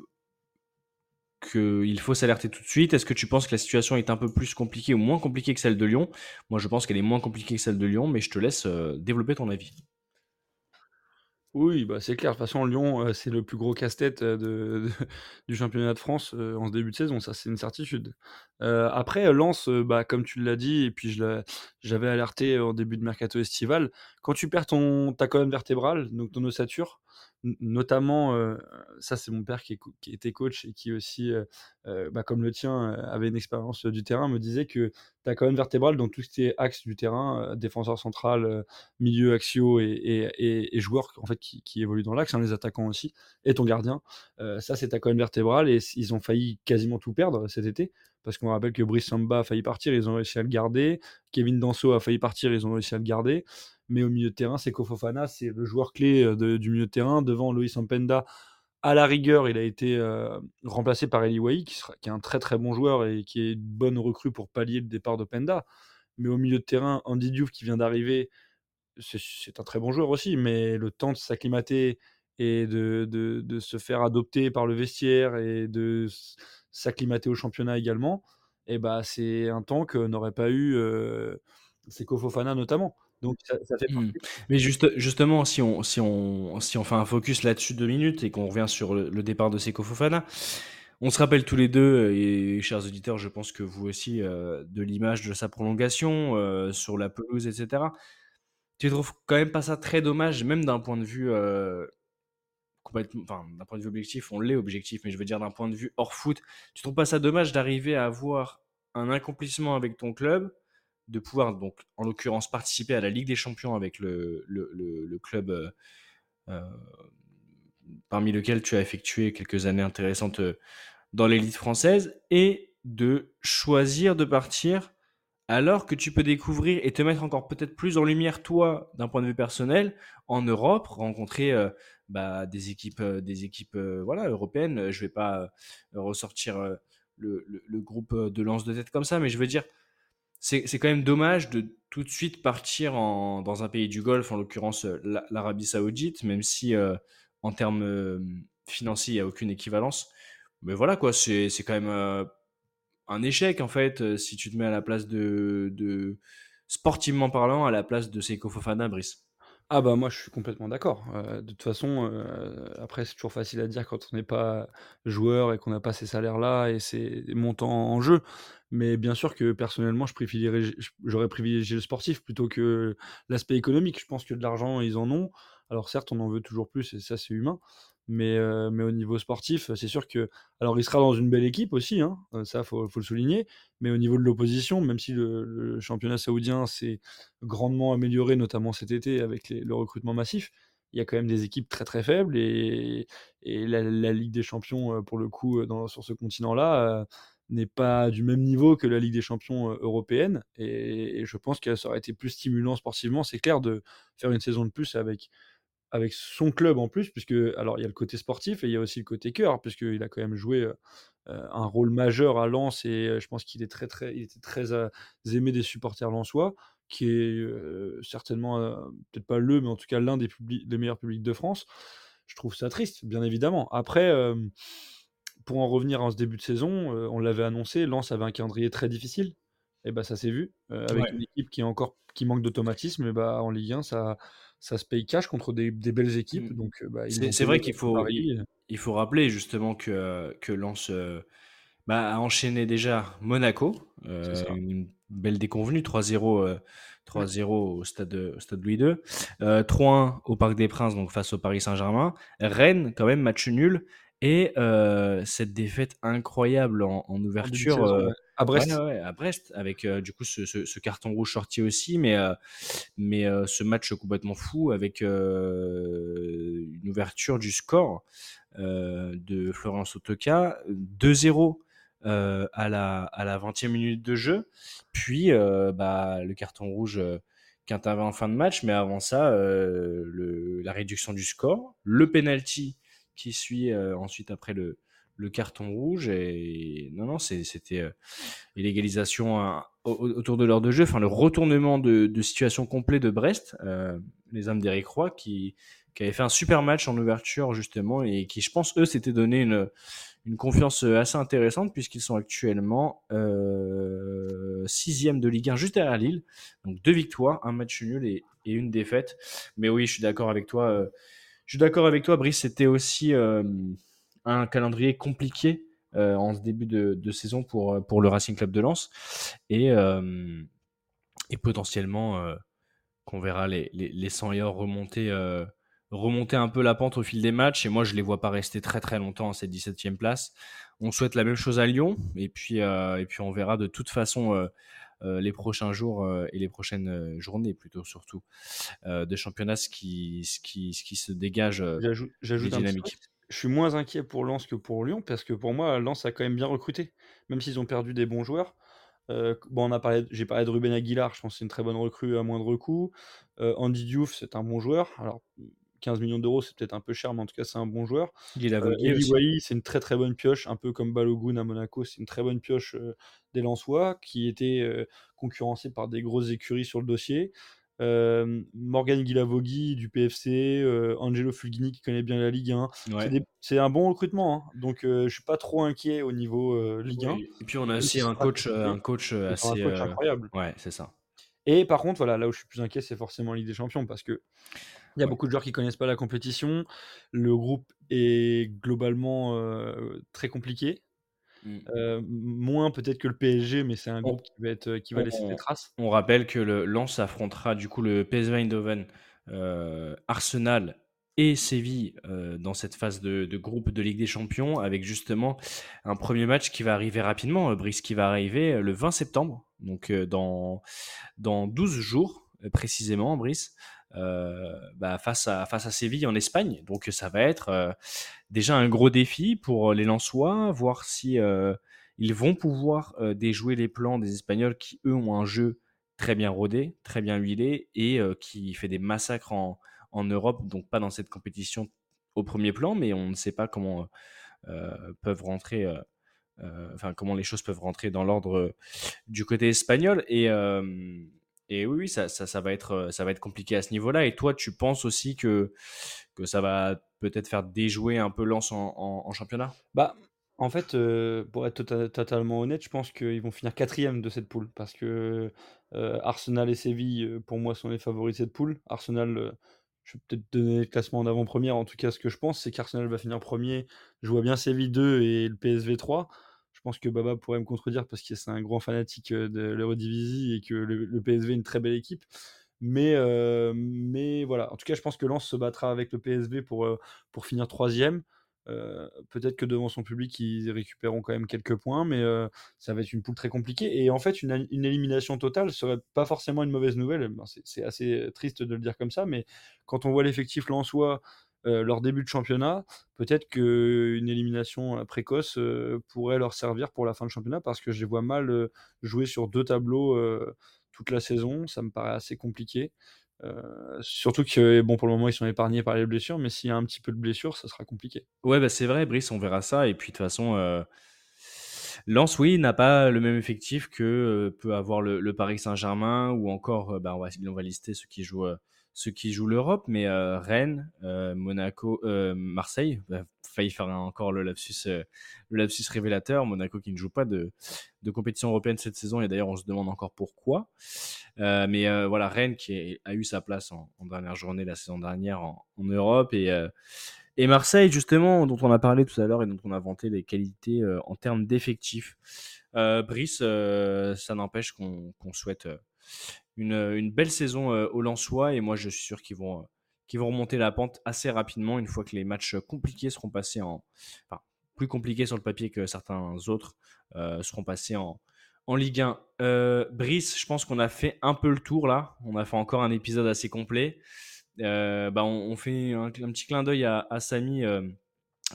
qu'il faut s'alerter tout de suite? Est-ce que tu penses que la situation est un peu plus compliquée ou moins compliquée que celle de Lyon? Moi, je pense qu'elle est moins compliquée que celle de Lyon, mais je te laisse euh, développer ton avis. Oui, bah c'est clair. De toute façon, Lyon, euh, c'est le plus gros casse-tête euh, *laughs* du championnat de France en ce début de saison. Ça, c'est une certitude. après, Lens, bah, comme tu l'as dit, et puis j'avais alerté en début de mercato estival, quand tu perds ton, ta colonne vertébrale, donc ton ossature, notamment, ça c'est mon père qui, était coach et qui aussi, bah, comme le tien, avait une expérience du terrain, me disait que ta colonne vertébrale dans tout ce qui est axe du terrain, défenseur central, milieu axio et, et, joueur en fait, qui, qui évolue dans l'axe, hein, les attaquants aussi, et ton gardien, ça c'est ta colonne vertébrale et ils ont failli quasiment tout perdre cet été parce qu'on rappelle que Brice Samba a failli partir, ils ont réussi à le garder. Kevin Danso a failli partir, ils ont réussi à le garder mais au milieu de terrain, c'est Kofofana, c'est le joueur clé euh, du milieu de terrain. Devant Loïs Ampenda, à la rigueur, il a été euh, remplacé par Eli Wai, qui, qui, est un très très bon joueur et qui est une bonne recrue pour pallier le départ de Penda. Mais au milieu de terrain, Andy Diouf qui vient d'arriver, c'est un très bon joueur aussi, mais le temps de s'acclimater et de, se faire adopter par le vestiaire et de s'acclimater au championnat également, eh bah, c'est un temps que n'aurait pas eu euh, Kofofana notamment. Donc ça, fait mmh. Mais juste, justement, si on, si, on, si on fait un focus là-dessus deux minutes et qu'on revient sur le, départ de Seko Fofana, on se rappelle tous les deux, et chers auditeurs, je pense que vous aussi, euh, de l'image de sa prolongation euh, sur la pelouse, etc. Tu trouves quand même pas ça très dommage, même d'un point de vue euh, complètement, enfin, d'un point de vue objectif, on l'est objectif, mais je veux dire d'un point de vue hors foot, tu trouves pas ça dommage d'arriver à avoir un accomplissement avec ton club de pouvoir, donc, en l'occurrence, participer à la Ligue des Champions avec le, le, club euh, euh, parmi lequel tu as effectué quelques années intéressantes euh, dans l'élite française et de choisir de partir alors que tu peux découvrir et te mettre encore peut-être plus en lumière, toi, d'un point de vue personnel, en Europe, rencontrer bah, des équipes, des équipes voilà, européennes. Je vais pas ressortir le, le, groupe de lance de tête comme ça, mais je veux dire, c'est quand même dommage de tout de suite partir en, dans un pays du Golfe, en l'occurrence euh, l'Arabie Saoudite, même si euh, en termes euh, financiers, il n'y a aucune équivalence. Mais voilà, quoi, c'est quand même un échec, en fait, si tu te mets à la place de, de sportivement parlant, à la place de Seiko Fofana, Brice. Ah bah moi je suis complètement d'accord. de toute façon, après c'est toujours facile à dire quand on n'est pas joueur et qu'on n'a pas ces salaires-là et ces montants en jeu. Mais bien sûr que personnellement, j'aurais privilégié le sportif plutôt que l'aspect économique. Je pense que de l'argent, ils en ont. Alors certes, on en veut toujours plus et ça, c'est humain. Mais, euh, mais au niveau sportif, c'est sûr que. Alors, il sera dans une belle équipe aussi, hein, euh, ça, il faut, le souligner. Mais au niveau de l'opposition, même si le, championnat saoudien s'est grandement amélioré, notamment cet été avec le recrutement massif, il y a quand même des équipes très très faibles. Et, la, Ligue des Champions, pour le coup, sur ce continent-là, euh, n'est pas du même niveau que la Ligue des Champions européenne. Et, et je pense que ça aurait été plus stimulant sportivement, c'est clair, de faire une saison de plus avec avec son club en plus, puisque alors il y a le côté sportif et il y a aussi le côté cœur, puisqu'il a quand même joué euh, un rôle majeur à Lens et je pense qu'il est très très, il était très euh, aimé des supporters lensois, qui est euh, certainement peut-être pas le, mais en tout cas l'un des, des, meilleurs publics de France. Je trouve ça triste, bien évidemment. Après, pour en revenir à ce début de saison, on l'avait annoncé, Lens avait un calendrier très difficile. Et bah ça s'est vu avec ouais. une équipe qui est encore qui manque d'automatisme. Et bah en Ligue 1, ça ça se paye cash contre des, des belles équipes. Mmh. Donc, bah, c'est vrai qu'il faut, il, il, faut rappeler justement que, que Lens euh, bah, a enchaîné déjà Monaco, euh, une belle déconvenue, 3-0 euh, 3-0 au stade, au stade Louis II, 3-1 au Parc des Princes, donc face au Paris Saint-Germain, Rennes, quand même, match nul, et cette défaite incroyable en, en ouverture. À Brest. Ouais, ouais, à Brest, avec euh, du coup ce, ce, ce, carton rouge sorti aussi, mais, euh, mais euh, ce match complètement fou avec une ouverture du score de Florence Otoka, 2-0 à, la, à la 20e minute de jeu, puis bah, le carton rouge qui intervient en fin de match, mais avant ça, le, la réduction du score, le penalty qui suit ensuite après le, le carton rouge et non non c'était euh, l'égalisation hein, autour de l'heure de jeu enfin le retournement de, de situation complet de Brest euh, les hommes d'Eric Roy qui, qui avaient fait un super match en ouverture justement et qui je pense eux s'étaient donné une, une confiance assez intéressante puisqu'ils sont actuellement euh, sixième de Ligue 1 juste derrière Lille. Donc deux victoires un match nul et, et une défaite. Mais oui je suis d'accord avec toi euh, je suis d'accord avec toi Brice c'était aussi euh, un calendrier compliqué euh, en ce début de, de, saison pour, euh, pour le Racing Club de Lens. Et, euh, et potentiellement, euh, qu'on verra les, les, les 100 remonter, euh, remonter un peu la pente au fil des matchs. Et moi, je ne les vois pas rester très très longtemps à cette 17e place. On souhaite la même chose à Lyon. Et puis, et puis on verra de toute façon. Euh, les prochains jours euh, et les prochaines journées plutôt surtout de championnat ce qui, ce qui, ce qui se dégage J'ajoute dynamique je suis moins inquiet pour Lens que pour Lyon parce que pour moi, Lens a quand même bien recruté, même s'ils ont perdu des bons joueurs. Euh, bon, on a parlé, j'ai parlé de Ruben Aguilar, je pense que c'est une très bonne recrue à moindre coût. Euh, Andy Diouf, c'est un bon joueur. Alors, 15 millions d'euros, c'est peut-être un peu cher, mais en tout cas, c'est un bon joueur. Il euh, c'est une très très bonne pioche, un peu comme Balogun à Monaco, c'est une très bonne pioche des Lensois qui était euh, concurrencé par des grosses écuries sur le dossier. Euh, Morgan Guilavogui du PFC, euh, Angelo Fulgini qui connaît bien la Ligue 1. Ouais. C'est un bon recrutement, hein. donc euh, je suis pas trop inquiet au niveau Ligue 1. Oui. Et puis on a aussi un coach, un coach assez un coach incroyable. Ouais, c'est ça. Et par contre, voilà, là où je suis plus inquiet, c'est forcément Ligue des Champions parce que il y a ouais. beaucoup de joueurs qui connaissent pas la compétition. Le groupe est globalement très compliqué. Mmh. Euh, moins peut-être que le PSG, mais c'est un groupe qui va, être, qui va on, laisser des traces. On rappelle que le Lens affrontera du coup le PSV Eindhoven, euh, Arsenal et Séville euh, dans cette phase de, de, groupe de Ligue des Champions, avec justement un premier match qui va arriver rapidement, Brice, qui va arriver le 20 septembre, donc dans, dans 12 jours précisément, Brice. Euh, bah, face, à, face à Séville en Espagne. Donc ça va être euh, déjà un gros défi pour les Lensois, voir si euh, ils vont pouvoir déjouer les plans des Espagnols qui, eux, ont un jeu très bien rodé, très bien huilé et qui fait des massacres en, en, Europe, donc pas dans cette compétition au premier plan, mais on ne sait pas comment peuvent rentrer enfin comment les choses peuvent rentrer dans l'ordre du côté espagnol et, euh, et oui, ça, ça, être, ça va être compliqué à ce niveau-là. Et toi, tu penses aussi que, ça va peut-être faire déjouer un peu Lens en, championnat? Bah, en fait, euh, pour être tota-, totalement honnête, je pense qu'ils vont finir quatrième de cette poule parce que euh, Arsenal et Séville, pour moi, sont les favoris de cette poule. Arsenal, euh, je vais peut-être donner le classement en avant-première. En tout cas, ce que je pense, c'est qu'Arsenal va finir premier. Je vois bien Séville 2 et le PSV 3 je pense que Baba pourrait me contredire parce que c'est un grand fanatique de l'Eurodivisie et que le, PSV est une très belle équipe. Mais, euh, mais voilà, en tout cas, je pense que Lens se battra avec le PSV pour, euh, pour finir troisième. Euh, peut-être que devant son public, ils récupéreront quand même quelques points, mais euh, ça va être une poule très compliquée. Et en fait, une, élimination totale serait pas forcément une mauvaise nouvelle. C'est assez triste de le dire comme ça, mais quand on voit l'effectif lensois euh, leur début de championnat, peut-être qu'une élimination précoce euh, pourrait leur servir pour la fin de championnat, parce que je les vois mal euh, jouer sur deux tableaux toute la saison. Ça me paraît assez compliqué. Euh, surtout que bon pour le moment ils sont épargnés par les blessures, mais s'il y a un petit peu de blessures, ça sera compliqué. Ouais, bah c'est vrai, Brice, on verra ça. Et puis de toute façon, euh, Lens, oui, n'a pas le même effectif que euh, peut avoir le, Paris Saint-Germain ou encore, euh, bah, on, va, lister ceux qui jouent, euh, ceux qui jouent l'Europe, mais euh, Rennes, euh, Monaco, euh, Marseille, bah, failli faire encore le lapsus, le lapsus révélateur. Monaco qui ne joue pas de, compétition européenne cette saison et d'ailleurs on se demande encore pourquoi. Mais voilà, Rennes qui a eu sa place en, dernière journée la saison dernière en, Europe et, Marseille justement dont on a parlé tout à l'heure et dont on a vanté les qualités en termes d'effectifs. Brice, ça n'empêche qu'on souhaite une, une belle saison euh, aux Lensois et moi je suis sûr qu'ils vont, euh, qu'ils vont remonter la pente assez rapidement une fois que les matchs compliqués seront passés en, enfin plus compliqués sur le papier que certains autres euh, seront passés en, en Ligue 1. Euh, Brice, je pense qu'on a fait un peu le tour là. On a fait encore un épisode assez complet. Euh, bah, on, fait un, petit clin d'œil à, Samy euh,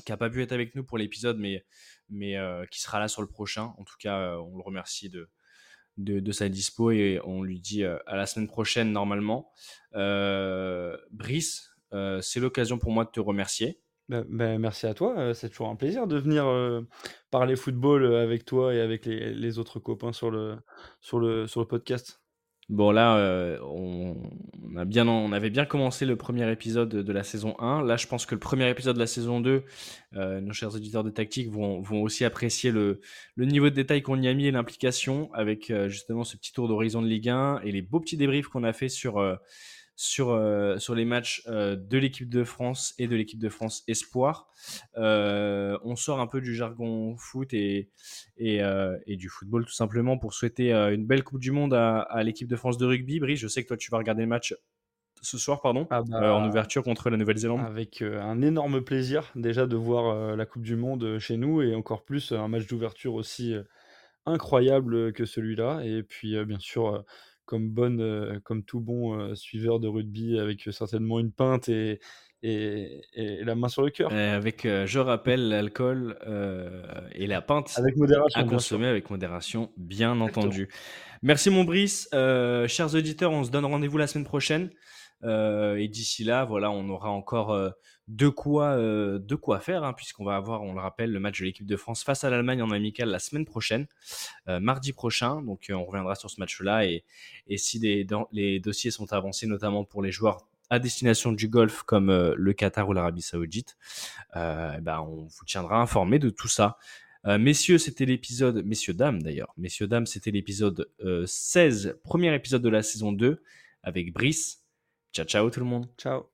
qui a pas pu être avec nous pour l'épisode, mais, mais euh, qui sera là sur le prochain. En tout cas, euh, on le remercie de, de, de, sa dispo et on lui dit euh, à la semaine prochaine normalement. Euh, Brice, c'est l'occasion pour moi de te remercier. Ben, ben, merci à toi, c'est toujours un plaisir de venir euh, parler football avec toi et avec les, les, autres copains sur le, sur le, sur le podcast. Bon là, euh, on, a bien, on avait bien commencé le premier épisode de la saison 1. Là, je pense que le premier épisode de la saison 2, euh, nos chers auditeurs de tactique vont, vont aussi apprécier le, le niveau de détail qu'on y a mis et l'implication avec euh, justement ce petit tour d'horizon de Ligue 1 et les beaux petits débriefs qu'on a fait sur sur, euh, sur les matchs euh, de l'équipe de France et de l'équipe de France Espoir. Euh, on sort un peu du jargon foot et, et, et du football tout simplement pour souhaiter une belle Coupe du Monde à, à l'équipe de France de rugby. Brice, je sais que toi tu vas regarder le match ce soir pardon, ah bah, en ouverture contre la Nouvelle-Zélande. Avec un énorme plaisir déjà de voir la Coupe du Monde chez nous et encore plus un match d'ouverture aussi incroyable que celui-là. Et puis bien sûr comme, bonne, comme tout bon suiveur de rugby, avec certainement une pinte et, et, et la main sur le cœur. Avec, euh, je rappelle, l'alcool euh, et la pinte avec modération, à consommer avec modération, bien Exactement. entendu. Merci mon Brice. Euh, chers auditeurs, on se donne rendez-vous la semaine prochaine. Euh, et d'ici là, voilà, on aura encore euh, de quoi, euh, de quoi faire, hein, puisqu'on va avoir, on le rappelle, le match de l'équipe de France face à l'Allemagne en amical la semaine prochaine, euh, mardi prochain. Donc, on reviendra sur ce match-là. Et, et si les, dossiers sont avancés, notamment pour les joueurs à destination du Golfe comme euh, le Qatar ou l'Arabie Saoudite, euh, ben on vous tiendra informé de tout ça. Euh, messieurs, c'était l'épisode, messieurs, dames d'ailleurs, messieurs, dames, c'était l'épisode 16, premier épisode de la saison 2 avec Brice. Ciao, ciao tout le monde. Ciao.